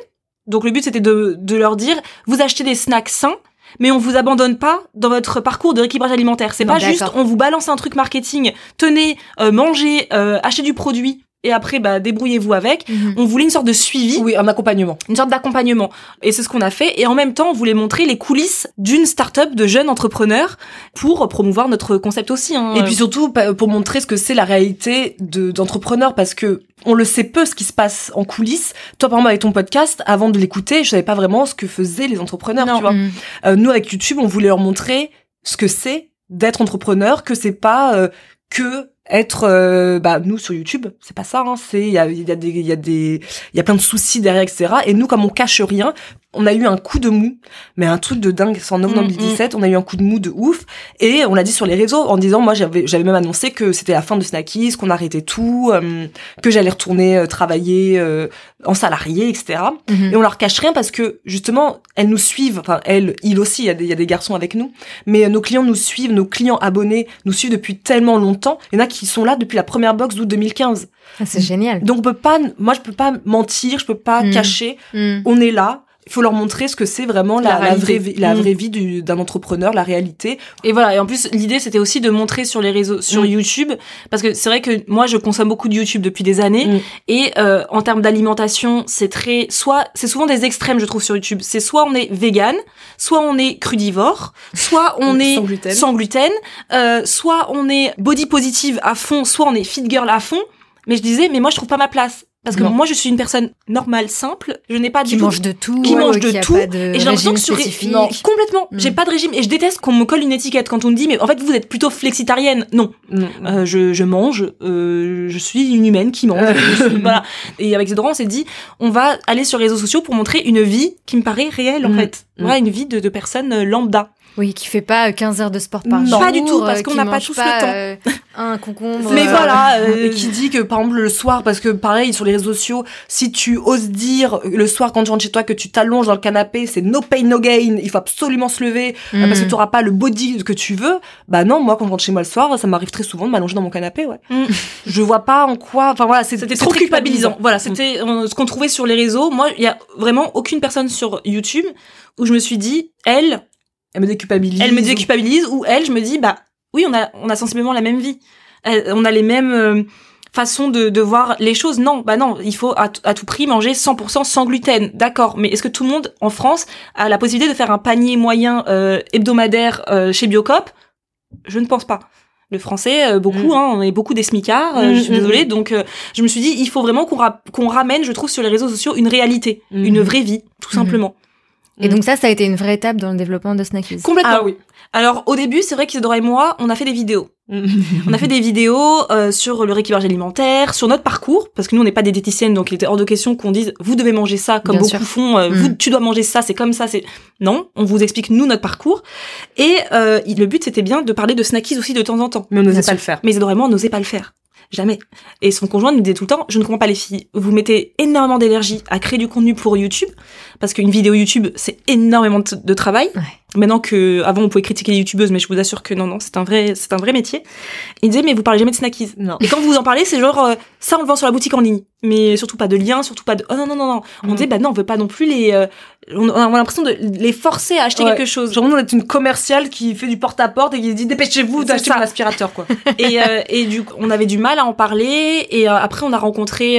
Donc le but c'était de de leur dire vous achetez des snacks sains mais on vous abandonne pas dans votre parcours de rééquilibrage alimentaire. C'est pas juste on vous balance un truc marketing, tenez, euh, mangez, euh, achetez du produit et après bah débrouillez-vous avec. Mhm. On voulait une sorte de suivi, oui, un accompagnement, une sorte d'accompagnement. Et c'est ce qu'on a fait. Et en même temps, on voulait montrer les coulisses d'une start-up de jeunes entrepreneurs pour promouvoir notre concept aussi. Hein. Et puis surtout pour montrer ce que c'est la réalité de d'entrepreneurs parce que on le sait peu ce qui se passe en coulisses. Toi par exemple avec ton podcast, avant de l'écouter, je savais pas vraiment ce que faisaient les entrepreneurs. Tu vois, mhm. euh, nous avec YouTube, on voulait leur montrer ce que c'est d'être entrepreneur, que c'est pas euh, que être euh, bah nous sur YouTube c'est pas ça hein, c'est il y a, y a des il y a des il y a plein de soucis derrière etc et nous comme on cache rien on a eu un coup de mou, mais un truc de dingue. C'est en novembre 2017, mm, mm. on a eu un coup de mou de ouf. Et on l'a dit sur les réseaux en disant, moi j'avais j'avais même annoncé que c'était la fin de Snackies, qu'on arrêtait tout, euh, que j'allais retourner euh, travailler euh, en salarié, etc. Mm-hmm. Et on leur cache rien parce que justement, elles nous suivent. Enfin, elles, ils aussi, il y, a des, y a des garçons avec nous. Mais nos clients nous suivent, nos clients abonnés nous suivent depuis tellement longtemps. Il y en a qui sont là depuis la première box d'août 2015. Ah, c'est génial. Donc on peut pas, moi je peux pas mentir, je peux pas mm. cacher. On est là il faut leur montrer ce que c'est vraiment la, la, vraie, la vraie vie d'un entrepreneur, la réalité. Et voilà. Et en plus, l'idée, c'était aussi de montrer sur les réseaux, sur mm. YouTube, parce que c'est vrai que moi, je consomme beaucoup de YouTube depuis des années, mm. et euh, en termes d'alimentation, c'est très, soit, c'est souvent des extrêmes, je trouve, sur YouTube. C'est soit on est vegan, soit on est crudivore, soit on est sans gluten, euh, soit on est body positive à fond, soit on est fit girl à fond. Mais je disais, mais moi, je trouve pas ma place. Parce que moi, je suis une personne normale, simple. Je n'ai pas qui mange de tout, qui mange de tout. et j'ai l'impression que sur non, complètement. Mm. J'ai pas de régime et je déteste qu'on me colle une étiquette quand on me dit mais en fait vous êtes plutôt flexitarienne. Non, mm. euh, je, je mange. Euh, je suis une humaine qui mange. voilà. Et avec Zedran, on s'est dit on va aller sur les réseaux sociaux pour montrer une vie qui me paraît réelle en mm. fait. Voilà, une vie de, de personnes lambda. Oui, qui fait pas 15 heures de sport par non. jour. Pas du tout, parce euh, qu'on n'a pas tous le temps. Euh, un concombre. Mais voilà, euh, qui dit que par exemple le soir, parce que pareil sur les réseaux sociaux, si tu oses dire le soir quand tu rentres chez toi que tu t'allonges dans le canapé, c'est no pain no gain, il faut absolument se lever parce que mm. tu auras pas le body que tu veux. Bah non, moi quand je rentre chez moi le soir, ça m'arrive très souvent de m'allonger dans mon canapé, ouais. Mm. je vois pas en quoi. Enfin voilà, c'était trop culpabilisant. Voilà, c'était ce qu'on trouvait sur les réseaux. Moi, il y a vraiment aucune personne sur YouTube où je me suis dit, elle, elle me déculpabilise. Elle me déculpabilise ou elle, je me dis, bah oui, on a, on a sensiblement la même vie. on a les mêmes euh, façons de, de voir les choses. Non, bah non, il faut à, tout prix manger 100% sans gluten. D'accord, mais est-ce que tout le monde en France a la possibilité de faire un panier moyen euh, hebdomadaire euh, chez Biocop? Je ne pense pas. Le français, beaucoup, mm. hein, on est beaucoup des smicards, je suis mm, mm, désolée. Donc, je me suis dit, il faut vraiment qu'on ramène, je trouve, sur les réseaux sociaux une réalité, une vraie vie, tout simplement. Et donc ça, ça a été une vraie étape dans le développement de Snackies. Complètement. Ah oui. Alors au début, c'est vrai qu'Isadora et moi, on a fait des vidéos. on a fait des vidéos euh, sur le rééquilibrage alimentaire, sur notre parcours, parce que nous on n'est pas des diététiciennes, donc il était hors de question qu'on dise vous devez manger ça comme beaucoup font, euh, vous mm. tu dois manger ça, c'est comme ça, c'est non, on vous explique nous notre parcours. Et euh, le but c'était bien de parler de snackies aussi de temps en temps. Mais on n'osait pas le faire. Mais Isadora et moi on n'osait pas le faire. Jamais. Et son conjoint nous disait tout le temps, je ne comprends pas les filles. Vous mettez énormément d'énergie à créer du contenu pour YouTube, parce qu'une vidéo YouTube, c'est énormément de travail. Maintenant que, avant, on pouvait critiquer les youtubeuses, mais je vous assure que non, non, c'est un vrai, c'est un vrai métier. Il disait, mais vous parlez jamais de snackies. Non. Et quand vous en parlez, c'est genre, euh, ça, on le vend sur la boutique en ligne. Mais surtout pas de lien, surtout pas de, oh non, non, non, non. On mm. disait, bah non, on veut pas non plus les, euh, on a l'impression de les forcer à acheter quelque chose. Genre, on est une commerciale qui fait du porte-à-porte et qui dit, dépêchez-vous d'acheter un aspirateur, quoi. et, euh, et du coup, on avait du mal à en parler. Et après, on a rencontré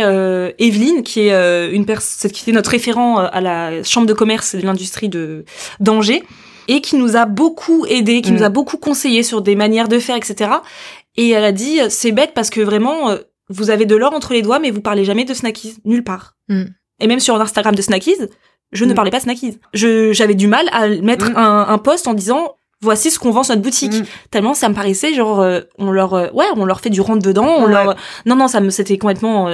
Evelyne, qui est une personne, qui était notre référent à la chambre de commerce et de l'industrie de d'Angers et qui nous a beaucoup aidé, qui nous a mm. beaucoup conseillé sur des manières de faire, etc. Et elle a dit, c'est bête parce que vraiment, euh, vous avez de l'or entre les doigts, mais vous parlez jamais de snackies, nulle part. Mm. Et même sur Instagram de snackies, je ne mm. parlais pas snackies. Je, j'avais du mal à mettre un, un post en disant, voici ce qu'on vend sur notre boutique. Tellement ça me paraissait genre, euh, on leur, euh, ouais, on leur fait du rentre dedans, on leur, non, non, ça me, c'était complètement,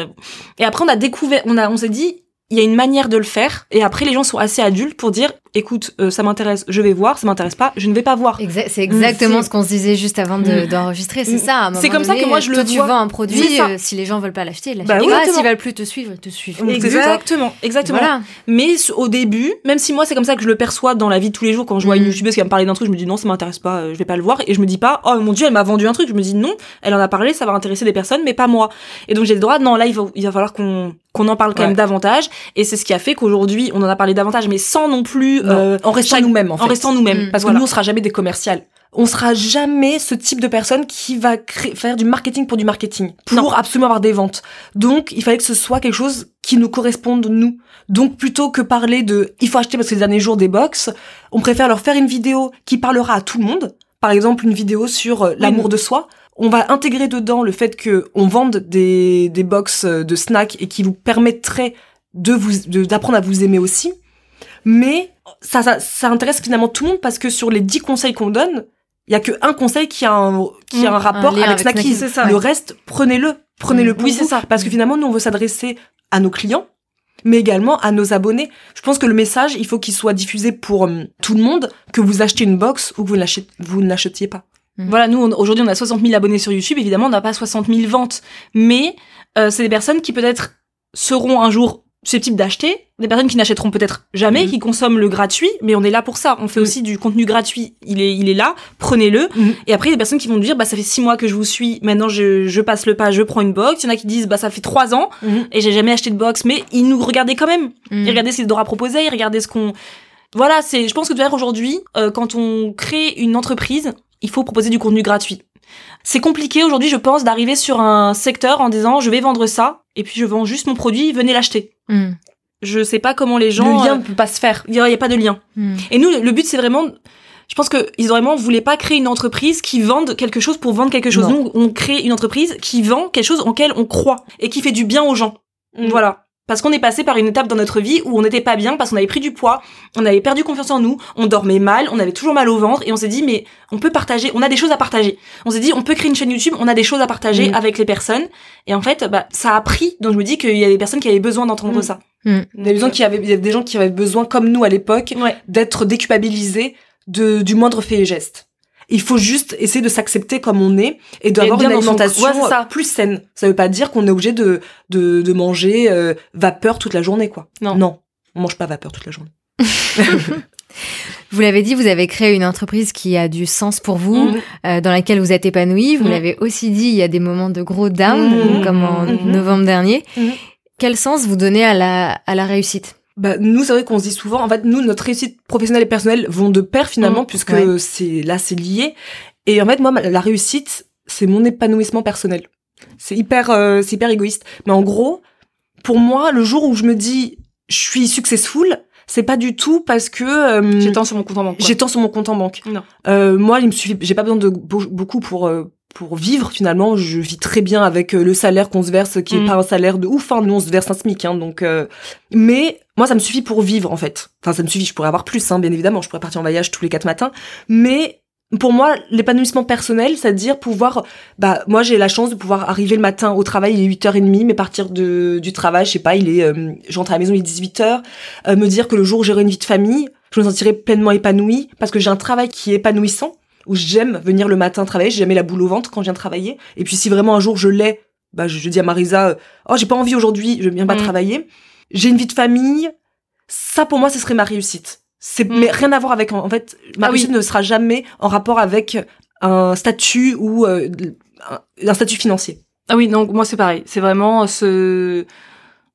et après on a découvert, on a, on s'est dit, il y a une manière de le faire et après les gens sont assez adultes pour dire écoute euh, ça m'intéresse je vais voir ça m'intéresse pas je ne vais pas voir. C'est exactement mm. ce qu'on se disait juste avant mm. d'enregistrer c'est mm. ça c'est comme ça que moi je le vois tu vends un produit euh, si les gens veulent pas l'acheter bah, pas s'ils veulent plus te suivre te suivent exactement exactement. Mais au début même si moi c'est comme ça que je le perçois dans la vie de tous les jours quand je vois une youtubeuse qui va me parler d'un truc je me dis non ça m'intéresse pas euh, je vais pas le voir et je me dis pas oh mon dieu elle m'a vendu un truc. Je me dis non elle en a parlé ça va intéresser des personnes mais pas moi. Et donc j'ai le droit non là il va il va falloir qu'on qu'on en parle quand même davantage et c'est ce qui a fait qu'aujourd'hui on en a parlé davantage mais sans non plus euh, en restant nous-mêmes en, fait. en restant nous-mêmes parce que nous on sera jamais des commerciales on sera jamais ce type de personne qui va faire du marketing pour du marketing, pour absolument avoir des ventes. Donc, il fallait que ce soit quelque chose qui nous corresponde nous. Donc, plutôt que parler de il faut acheter parce que les derniers jours des box, on préfère leur faire une vidéo qui parlera à tout le monde. Par exemple, une vidéo sur euh, l'amour de soi. On va intégrer dedans le fait que on vende des, des box euh, de snacks et qui vous permettraient de vous d'apprendre à vous aimer aussi. Mais ça, ça, ça intéresse finalement tout le monde parce que sur les 10 conseils qu'on donne, il y a que un conseil qui a un qui a un mmh. rapport avec, Snacky. Le reste, prenez-le, prenez-le mmh. pour oui, c'est ça. Parce que finalement, nous on veut s'adresser à nos clients, mais également à nos abonnés. Je pense que le message, il faut qu'il soit diffusé pour euh, tout le monde, que vous achetez une box ou que vous, vous ne l'achetiez pas. Mmh. Voilà, nous aujourd'hui on a 60 000 abonnés sur YouTube, évidemment on n'a pas 60 000 ventes, mais euh, c'est des personnes qui peut-être seront un jour susceptibles d'acheter, des personnes qui n'achèteront peut-être jamais, mhm. qui consomment le gratuit, mais on est là pour ça. On fait aussi du contenu gratuit. Il est, il est là, prenez-le. Mhm. Et après, il y a des personnes qui vont dire, bah ça fait six mois que je vous suis, maintenant je, je passe le pas, je prends une box. Il y en a qui disent, bah ça fait trois ans mhm. et j'ai jamais acheté de box, mais ils nous regardaient quand même. Ils regardaient ce que Dora proposait, ils regardaient ce qu'on. Voilà, c'est. Je pense que de aujourd'hui, euh, quand on crée une entreprise, il faut proposer du contenu gratuit. C'est compliqué aujourd'hui, je pense, d'arriver sur un secteur en disant je vais vendre ça et puis je vends juste mon produit, venez l'acheter. Hmm. Je sais pas comment les gens. Le lien ne peut pas se faire. Il y, a pas de lien. Hmm. Et nous, le but c'est vraiment. Je pense qu'ils vraiment voulaient pas créer une entreprise qui vende quelque chose pour vendre quelque chose. Nous, on crée une entreprise qui vend quelque chose en quel on croit et qui fait du bien aux gens. Hmm. Voilà. Parce qu'on est passé par une étape dans notre vie où on n'était pas bien, parce qu'on avait pris du poids, on avait perdu confiance en nous, on dormait mal, on avait toujours mal au ventre, et on s'est dit, mais on peut partager, on a des choses à partager. On s'est dit, on peut créer une chaîne YouTube, on a des choses à partager mm. avec les personnes. Et en fait, bah, ça a pris. Donc je me dis qu'il y a des personnes qui avaient besoin d'entendre mm. ça. Mm. Il, y besoin il avait des gens qui avaient besoin, comme nous à l'époque, d'être déculpabilisés de, du moindre fait et geste. Il faut juste essayer de s'accepter comme on est et d'avoir une alimentation plus saine. Ça veut pas dire qu'on est obligé de, de, de manger euh, vapeur toute la journée, quoi. Non. Non. On mange pas vapeur toute la journée. Vous l'avez dit, vous avez créé une entreprise qui a du sens pour vous, mhm. euh, dans laquelle vous êtes épanoui. Vous mhm. l'avez aussi dit, il y a des moments de gros down, mhm. comme en novembre dernier. Quel sens vous donnez à la, à la réussite? Bah, nous, c'est vrai qu'on se dit souvent, en fait, nous, notre réussite professionnelle et personnelle vont de pair finalement, mmh, puisque c'est là, c'est lié. Et en fait, moi, la réussite, c'est mon épanouissement personnel. C'est hyper, euh, c'est hyper égoïste. Mais en gros, pour moi, le jour où je me dis, je suis successful, c'est pas du tout parce que euh, j'ai tant sur mon compte en banque. J'ai tant sur mon compte en banque. Non. Euh, moi, il me suffit, j'ai pas besoin de beaucoup pour euh, pour vivre finalement, je vis très bien avec euh, le salaire qu'on se verse, qui est mm. pas un salaire de ouf. Hein, nous on se verse un smic, hein, donc. Euh, mais moi ça me suffit pour vivre en fait. Enfin ça me suffit. Je pourrais avoir plus, hein, bien évidemment. Je pourrais partir en voyage tous les quatre matins. Mais pour moi, l'épanouissement personnel, c'est-à-dire pouvoir, bah, moi, j'ai la chance de pouvoir arriver le matin au travail, il est 8h30, mais partir de, du travail, je sais pas, il est, euh, j'entre à la maison, il est 18h, me dire que le jour où j'aurai une vie de famille, je me sentirai pleinement épanouie, parce que j'ai un travail qui est épanouissant, où j'aime venir le matin travailler, j'ai jamais la boule au ventre quand je viens travailler. Et puis si vraiment un jour je l'ai, bah je, dis à Marisa, euh, oh j'ai pas envie aujourd'hui, je viens pas mm. travailler. J'ai une vie de famille, ça pour moi ce serait ma réussite. C'est mm. mais rien à voir avec en fait ma ah réussite ne sera jamais en rapport avec un statut ou euh, un, statut financier. Ah oui, donc moi c'est pareil, c'est vraiment ce,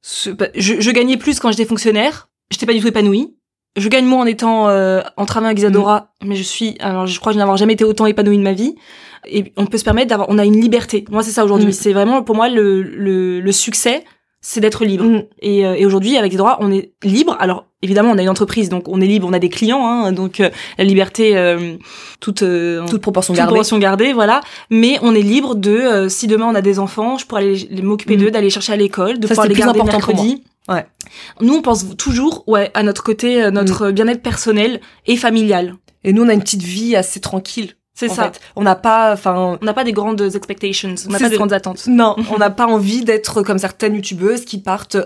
ce bah, je, je gagnais plus quand j'étais fonctionnaire, j'étais pas du tout épanouie je gagne moins en étant euh, en travaillant avec Isadora, mm. mais je suis alors je crois que je n'avoir jamais été autant épanouie de ma vie et on peut se permettre d'avoir on a une liberté. Moi c'est ça aujourd'hui, mm. c'est vraiment pour moi le le, le succès, c'est d'être libre. Mm. Et, euh, et aujourd'hui avec Isadora, on est libre. Alors évidemment, on a une entreprise donc on est libre, on a des clients hein, donc euh, la liberté toute toute proportion toute gardée. proportion gardée, voilà, mais on est libre de si demain on a des enfants, je pourrais aller m'occuper d'eux, d'aller chercher à l'école, de pouvoir les garder mercredi. Ouais. Nous, on pense toujours, ouais, à notre côté, euh, notre mm. bien-être personnel et familial. Et nous, on a une petite vie assez tranquille. C'est ça. On n'a pas, enfin, on n'a pas des grandes expectations, on n'a pas des grandes attentes. Non, on n'a pas envie d'être comme certaines youtubeuses qui partent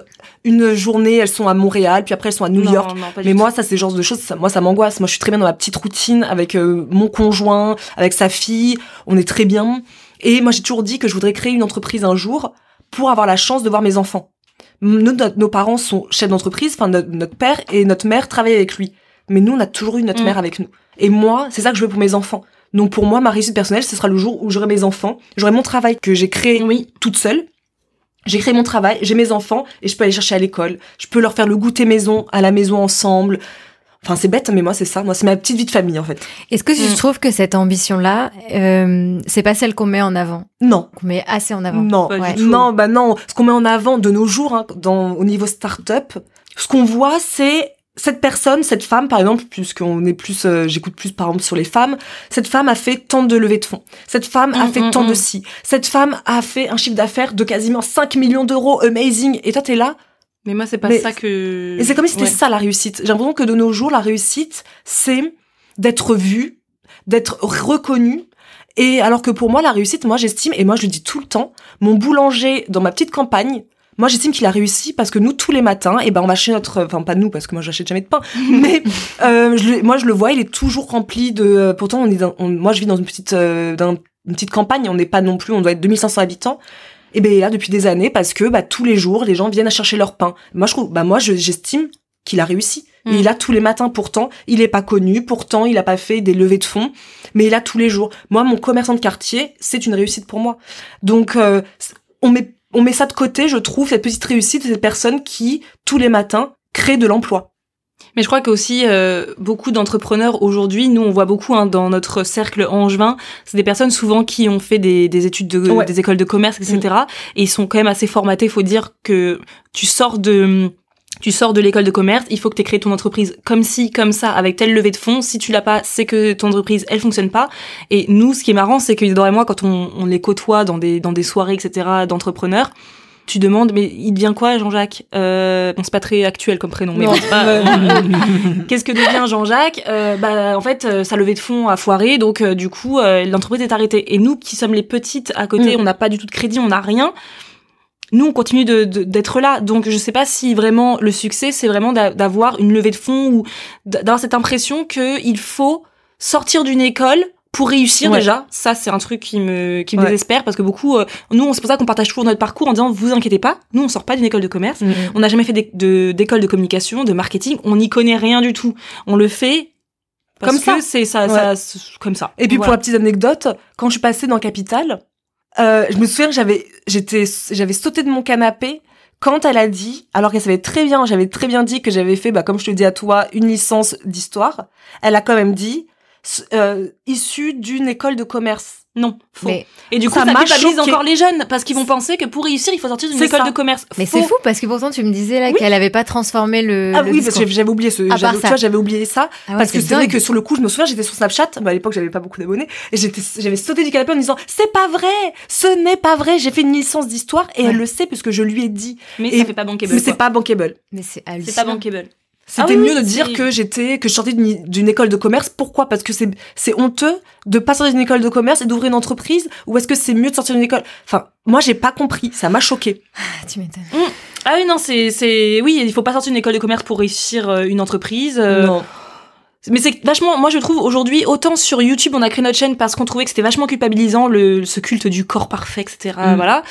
une journée, elles sont à Montréal, puis après elles sont à New York. Mais moi, ça, c'est genre de choses, ça, moi, ça m'angoisse. Moi, je suis très bien dans ma petite routine avec euh, mon conjoint, avec sa fille. On est très bien. Et moi, j'ai toujours dit que je voudrais créer une entreprise un jour pour avoir la chance de voir mes enfants nos parents sont chefs d'entreprise, enfin notre, père et notre mère travaillent avec lui. Mais nous, on a toujours eu notre mm. mère avec nous. Et moi, c'est ça que je veux pour mes enfants. Donc pour moi, ma réussite personnelle, ce sera le jour où j'aurai mes enfants, j'aurai mon travail que j'ai créé oui. toute seule. J'ai créé mon travail, j'ai mes enfants et je peux aller chercher à l'école. Je peux leur faire le goûter maison à la maison ensemble. Enfin, c'est bête, mais moi, c'est ça. Moi, c'est ma petite vie de famille, en fait. Est-ce que tu mm. trouves que cette ambition-là, euh, c'est pas celle qu'on met en avant? Non. Qu'on met assez en avant? Non. Non, bah non. Ce qu'on met en avant de nos jours, hein, dans, au niveau start-up, ce qu'on voit, c'est cette personne, cette femme, par exemple, puisqu'on est plus, euh, j'écoute plus par exemple sur les femmes, cette femme a fait tant de levées de fonds. Cette femme a mm, fait mm, tant de ci. Cette femme a fait un chiffre d'affaires de quasiment 5 millions d'euros, amazing. Et toi, t'es là, mais moi, c'est pas ça que. Et c'est comme si c'était ça la réussite. J'ai l'impression que de nos jours, la réussite, c'est d'être vu, d'être reconnu. Et alors que pour moi, la réussite, moi, j'estime, et moi, je le dis tout le temps, mon boulanger dans ma petite campagne, moi, j'estime qu'il a réussi parce que nous, tous les matins, et eh ben, on va chez notre, enfin, pas nous, parce que moi, j'achète jamais de pain, mais euh, je, moi, je le vois, il est toujours rempli de. Euh, pourtant, on est, dans, moi, je vis dans une petite, euh, dans une petite campagne, on n'est pas non plus, on doit être 2500 habitants. Et ben là depuis des années parce que bah, tous les jours les gens viennent à chercher leur pain. Moi je trouve bah moi j'estime qu'il a réussi. Et il a tous les matins pourtant, il est pas connu, pourtant il a pas fait des levées de fonds, mais il a tous les jours. Moi mon commerçant de quartier, c'est une réussite pour moi. Donc euh, on met on met ça de côté, je trouve cette petite réussite, cette personne qui tous les matins crée de l'emploi. Mais je crois que aussi euh, beaucoup d'entrepreneurs aujourd'hui, nous on voit beaucoup hein, dans notre cercle angevin, c'est des personnes souvent qui ont fait des, des études de des écoles de commerce, etc. Mm. Et ils sont quand même assez formatés. Il faut dire que tu sors de tu sors de l'école de commerce, il faut que tu aies créé ton entreprise comme ci, comme ça, avec telle levée de fonds. Si tu l'as pas, c'est que ton entreprise, elle fonctionne pas. Et nous, ce qui est marrant, c'est que Isidore et moi, quand on, on les côtoie dans des, dans des soirées, etc., d'entrepreneurs, tu demandes mais il devient quoi Jean-Jacques? Euh, bon c'est pas très actuel comme prénom mais qu'est-ce que devient Jean-Jacques? Euh, bah en fait euh, sa levée de fonds a foiré donc euh, du coup l'entreprise est arrêtée. Et nous qui sommes les petites à côté mm. on n'a pas du tout de crédit on n'a rien. Nous on continue d'être là. Donc je sais pas si vraiment le succès c'est vraiment d'avoir une levée de fonds ou d'avoir cette impression que il faut sortir d'une école pour réussir déjà ça c'est un truc qui me qui me désespère parce que beaucoup euh, nous c'est pour ça qu'on partage toujours notre parcours en disant vous inquiétez pas nous on sort pas d'une école de commerce. Mm-hmm. on n'a jamais fait d'école de, communication de marketing. On n'y connaît rien du tout. On le fait comme ça. c'est ça, ça comme ça. Et puis pour la petite anecdote quand je suis passée dans Capital euh, je me souviens que j'avais j'étais j'avais sauté de mon canapé quand elle a dit, alors qu'elle savait très bien, j'avais très bien dit que j'avais fait, bah, comme je te dis à toi, une licence d'histoire, elle a quand même dit, euh, issus d'une école de commerce. Non, faux. et du coup, ça, ça culpabilise encore les jeunes parce qu'ils vont penser que pour réussir, il faut sortir d'une école de commerce. Mais c'est fou parce que pourtant tu me disais là qu'elle avait pas transformé le. Ah oui, parce que j'avais oublié ce. J'avais oublié ça ah parce que c'est vrai que sur le coup, je me souviens, j'étais sur Snapchat. Bah, à l'époque, j'avais pas beaucoup d'abonnés et j'étais, j'avais sauté du canapé en disant c'est pas vrai, ce n'est pas vrai. J'ai fait une licence d'histoire et elle le sait puisque je lui ai dit. Mais et ça fait pas bankable. Mais c'est pas bankable. Mais c'est C'est pas bankable. C'était ah mieux de dire que j'étais que je sortais d'une école de commerce. Pourquoi? Parce que c'est c'est honteux de pas sortir d'une école de commerce et d'ouvrir une entreprise ou est-ce que c'est mieux de sortir d'une école? Enfin, moi j'ai pas compris, ça m'a choqué. Ah, tu m'étonnes. Mmh. Ah oui non, c'est c'est oui, il faut pas sortir d'une école de commerce pour réussir euh, une entreprise. Euh. Non. Mais c'est vachement, moi je trouve aujourd'hui, autant sur YouTube on a créé notre chaîne parce qu'on trouvait que c'était vachement culpabilisant le, ce culte du corps parfait, etc. Mmh. Voilà.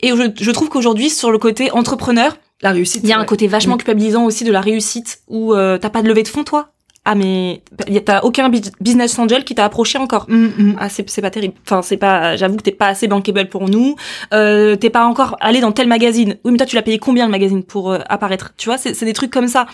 Et je, je trouve qu'aujourd'hui sur le côté entrepreneur, la réussite. Il y a un côté vachement mm. culpabilisant aussi de la réussite où euh, t'as pas de levée de fonds toi? Ah mais t'as aucun business angel qui t'a approché encore? Mm, mm. Ah c'est pas terrible. Enfin c'est pas. J'avoue que t'es pas assez bankable pour nous. Euh, t'es pas encore allé dans tel magazine. Oui mais toi tu l'as payé combien le magazine pour euh, apparaître? Tu vois c'est des trucs comme ça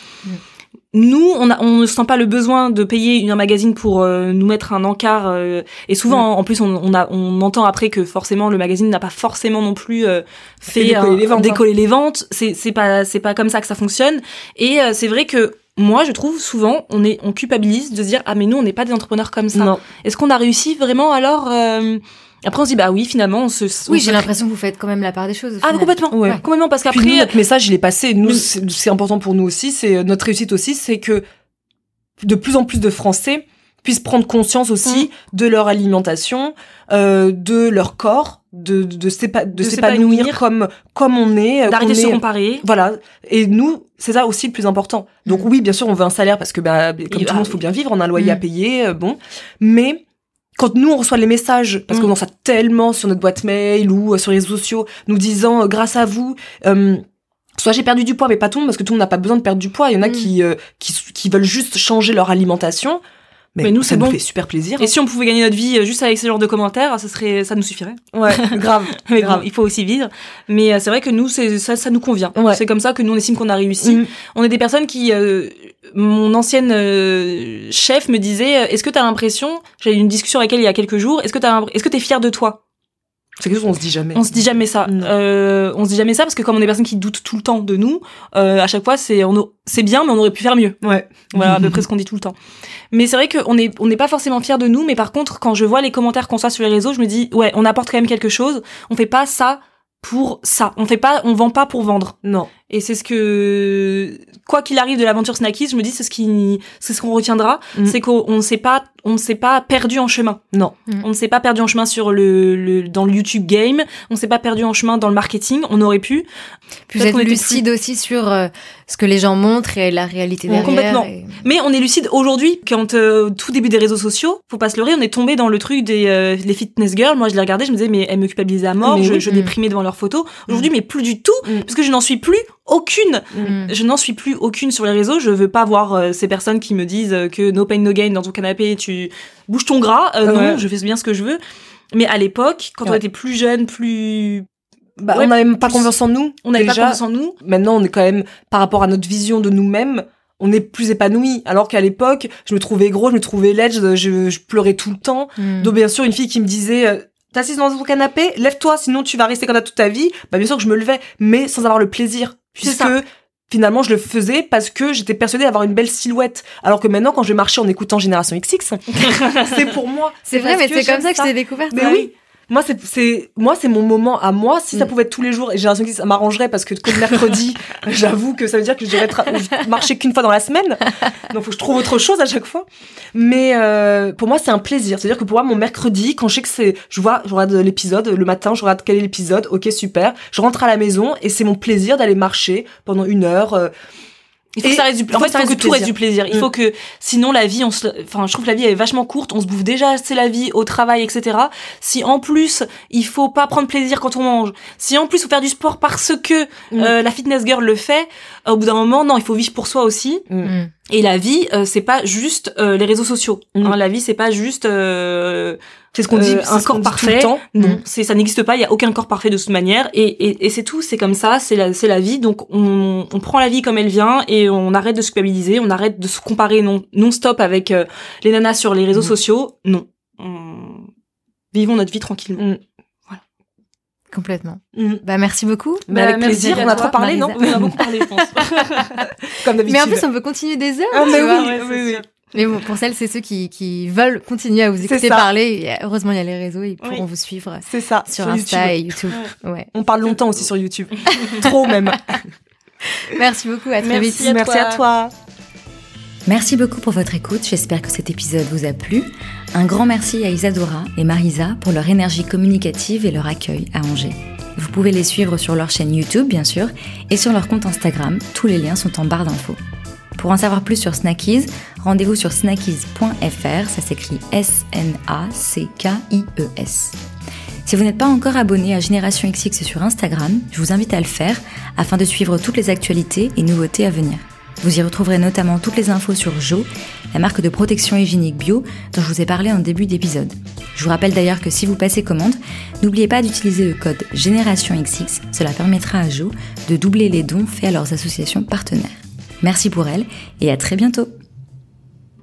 nous, on, a, on ne sent pas le besoin de payer un magazine pour euh, nous mettre un encart. Euh, et souvent, en plus, on, on, a, on entend après que forcément le magazine n'a pas forcément non plus euh, fait décoller, les ventes, décoller les ventes. C'est, pas, c'est pas comme ça que ça fonctionne. Et c'est vrai que moi, je trouve souvent, on est, on culpabilise de se dire ah mais nous, on n'est pas des entrepreneurs comme ça. Est-ce qu'on a réussi vraiment alors après, on se dit, bah oui, finalement, on se. oui, j'ai l'impression que vous faites quand même la part des choses. Ah, complètement. Ouais. Complètement, parce qu'après. notre message, il est passé. Nous, c'est important pour nous aussi. C'est euh, notre réussite aussi, c'est que de plus en plus de Français puissent prendre conscience aussi mm. de leur alimentation, euh, de leur corps, de de, de s'épanouir comme comme on est, euh, d'arrêter de se comparer. Voilà. Et nous, c'est ça aussi le plus important. Donc mm. oui, bien sûr, on veut un salaire parce que bah, comme tout le monde, il faut bien vivre, on a un loyer à payer, euh, bon. Mais quand nous on reçoit les messages, parce qu'on mm. en reçoit tellement sur notre boîte mail ou euh, sur les réseaux sociaux, nous disant euh, grâce à vous, euh, soit j'ai perdu du poids, mais pas tout le monde, parce que tout le monde n'a pas besoin de perdre du poids. Il y en a mm. qui, qui, qui veulent juste changer leur alimentation. Mais, nous, ça nous fait super plaisir. Et si on pouvait gagner notre vie juste avec ce genre de commentaires, ça serait, ça nous suffirait. Ouais, grave. mais grave, il faut aussi vivre. Mais c'est vrai que nous, c'est ça, ça nous convient. Ouais. C'est comme ça que nous on estime qu'on a réussi. Mm. On est des personnes qui, mon ancienne euh, chef me disait euh, est-ce que tu as l'impression j'ai eu une discussion avec elle il y a quelques jours est-ce que tu est-ce que tu es fier de toi? C'est quelque chose qu'on se dit jamais. On se dit jamais ça. Euh, on se dit jamais ça parce que comme on est des personnes qui doutent tout le temps de nous, euh, à chaque fois c'est on c'est bien mais on aurait pu faire mieux. Ouais. Voilà à peu près ce qu'on dit tout le temps. Mais c'est vrai qu'on est on n'est pas forcément fier de nous, mais par contre quand je vois les commentaires qu'on soit sur les réseaux, je me dis ouais on apporte quand même quelque chose. On fait pas ça pour ça. On fait pas, on vend pas pour vendre. Non. Et c'est ce que, quoi qu'il arrive de l'aventure Snackies, je me dis c'est ce qui, c'est ce qu'on retiendra, mm. c'est qu'on ne s'est pas, on ne s'est pas perdu en chemin. Non. Mm. On ne s'est pas perdu en chemin sur le, le dans le YouTube game. On ne s'est pas perdu en chemin dans le marketing. On aurait pu. Puis vous êtes lucide aussi sur euh, ce que les gens montrent et la réalité derrière. Complètement. Mais on est lucide aujourd'hui. Quand euh, tout début des réseaux sociaux, faut pas se leurrer, on est tombé dans le truc des euh, les fitness girls. Moi, je les regardais, je me disais mais elles me culpabilisaient à mort. je, je mm. déprimais devant leurs photos. Aujourd'hui, mais plus du tout, parce que je n'en suis plus aucune. Mm. Je n'en suis plus aucune sur les réseaux. Je veux pas voir euh, ces personnes qui me disent euh, que no pain no gain dans ton canapé, tu bouges ton gras. Euh, non, je fais bien ce que je veux. Mais à l'époque, quand on était plus jeune, plus bah, on n'avait même pas confiance en nous. On n'avait pas confiance en nous. Maintenant, on est quand même, par rapport à notre vision de nous-mêmes, on est plus épanoui. Alors qu'à l'époque, je me trouvais gros, je me trouvais laid, je, pleurais tout le temps. Mm. Donc bien sûr, une fille qui me disait t'assises dans ton canapé, lève-toi, sinon tu vas rester comme ça toute ta vie. Bah bien sûr que je me levais, mais sans avoir le plaisir, puisque finalement je le faisais parce que j'étais persuadée d'avoir une belle silhouette. Alors que maintenant, quand je marchais en écoutant Génération XX, c'est pour moi. C'est vrai, mais c'est comme ça que je t'ai découverte. Mais oui, moi c'est c'est moi c'est mon moment à moi. Si ça mm. pouvait être tous les jours et j'ai l'impression que ça m'arrangerait parce que comme mercredi j'avoue que ça veut dire que je devrais marcher qu'une fois dans la semaine. Donc faut que je trouve autre chose à chaque fois. Mais euh, pour moi c'est un plaisir. C'est à dire que pour moi mon mercredi quand je sais que c'est je vois je regarde l'épisode le matin je regarde quel est l'épisode ok super. Je rentre à la maison et c'est mon plaisir d'aller marcher pendant une heure euh, il faut que ça reste du, en fait, il faut que tout reste du plaisir. Il mm. faut que, sinon la vie, on se, enfin, je trouve que la vie est vachement courte. On se bouffe déjà assez la vie au travail, etc. Si en plus, il faut pas prendre plaisir quand on mange. Si en plus, faut faire du sport parce que mm. euh, la fitness girl le fait. Au bout d'un moment, non, il faut vivre pour soi aussi. Mm. Et la vie, euh, c'est pas juste euh, les réseaux sociaux. Hein, la vie, c'est pas juste c'est ce qu'on dit, euh, un corps parfait. Non, mm. c'est ça n'existe pas. Il y a aucun corps parfait de toute manière, et, et, et c'est tout. C'est comme ça. C'est la, c'est la vie. Donc on, on prend la vie comme elle vient et on arrête de se culpabiliser. On arrête de se comparer non non stop avec euh, les nanas sur les réseaux mm. sociaux. Non, vivons notre vie tranquillement. Mm. Complètement. Bah merci beaucoup. Bah, avec plaisir. On a trop parlé, non On a beaucoup parlé, je pense. Comme d'habitude. Mais en plus, on peut continuer des heures. Ah, mais oui, oui, oui. Mais bon, pour celles, c'est ceux qui, qui veulent continuer à vous écouter parler. heureusement, il y a les réseaux, ils pourront vous suivre. C'est ça. Sur, Insta et YouTube. Ouais. On parle longtemps aussi sur YouTube. Trop même. Merci beaucoup. À très vite. Merci à toi. Merci beaucoup pour votre écoute. J'espère que cet épisode vous a plu. Un grand merci à Isadora et Marisa pour leur énergie communicative et leur accueil à Angers. Vous pouvez les suivre sur leur chaîne YouTube, bien sûr, et sur leur compte Instagram. Tous les liens sont en barre d'infos. Pour en savoir plus sur Snackies, rendez-vous sur snackies.fr, ça s'écrit S-N-A-C-K-I-E-S. E si vous n'êtes pas encore abonné à Génération XX sur Instagram, je vous invite à le faire afin de suivre toutes les actualités et nouveautés à venir. Vous y retrouverez notamment toutes les infos sur Jo, la marque de protection hygiénique bio dont je vous ai parlé en début d'épisode. Je vous rappelle d'ailleurs que si vous passez commande, n'oubliez pas d'utiliser le code Génération XX, cela permettra à Jo de doubler les dons faits à leurs associations partenaires. Merci pour elle et à très bientôt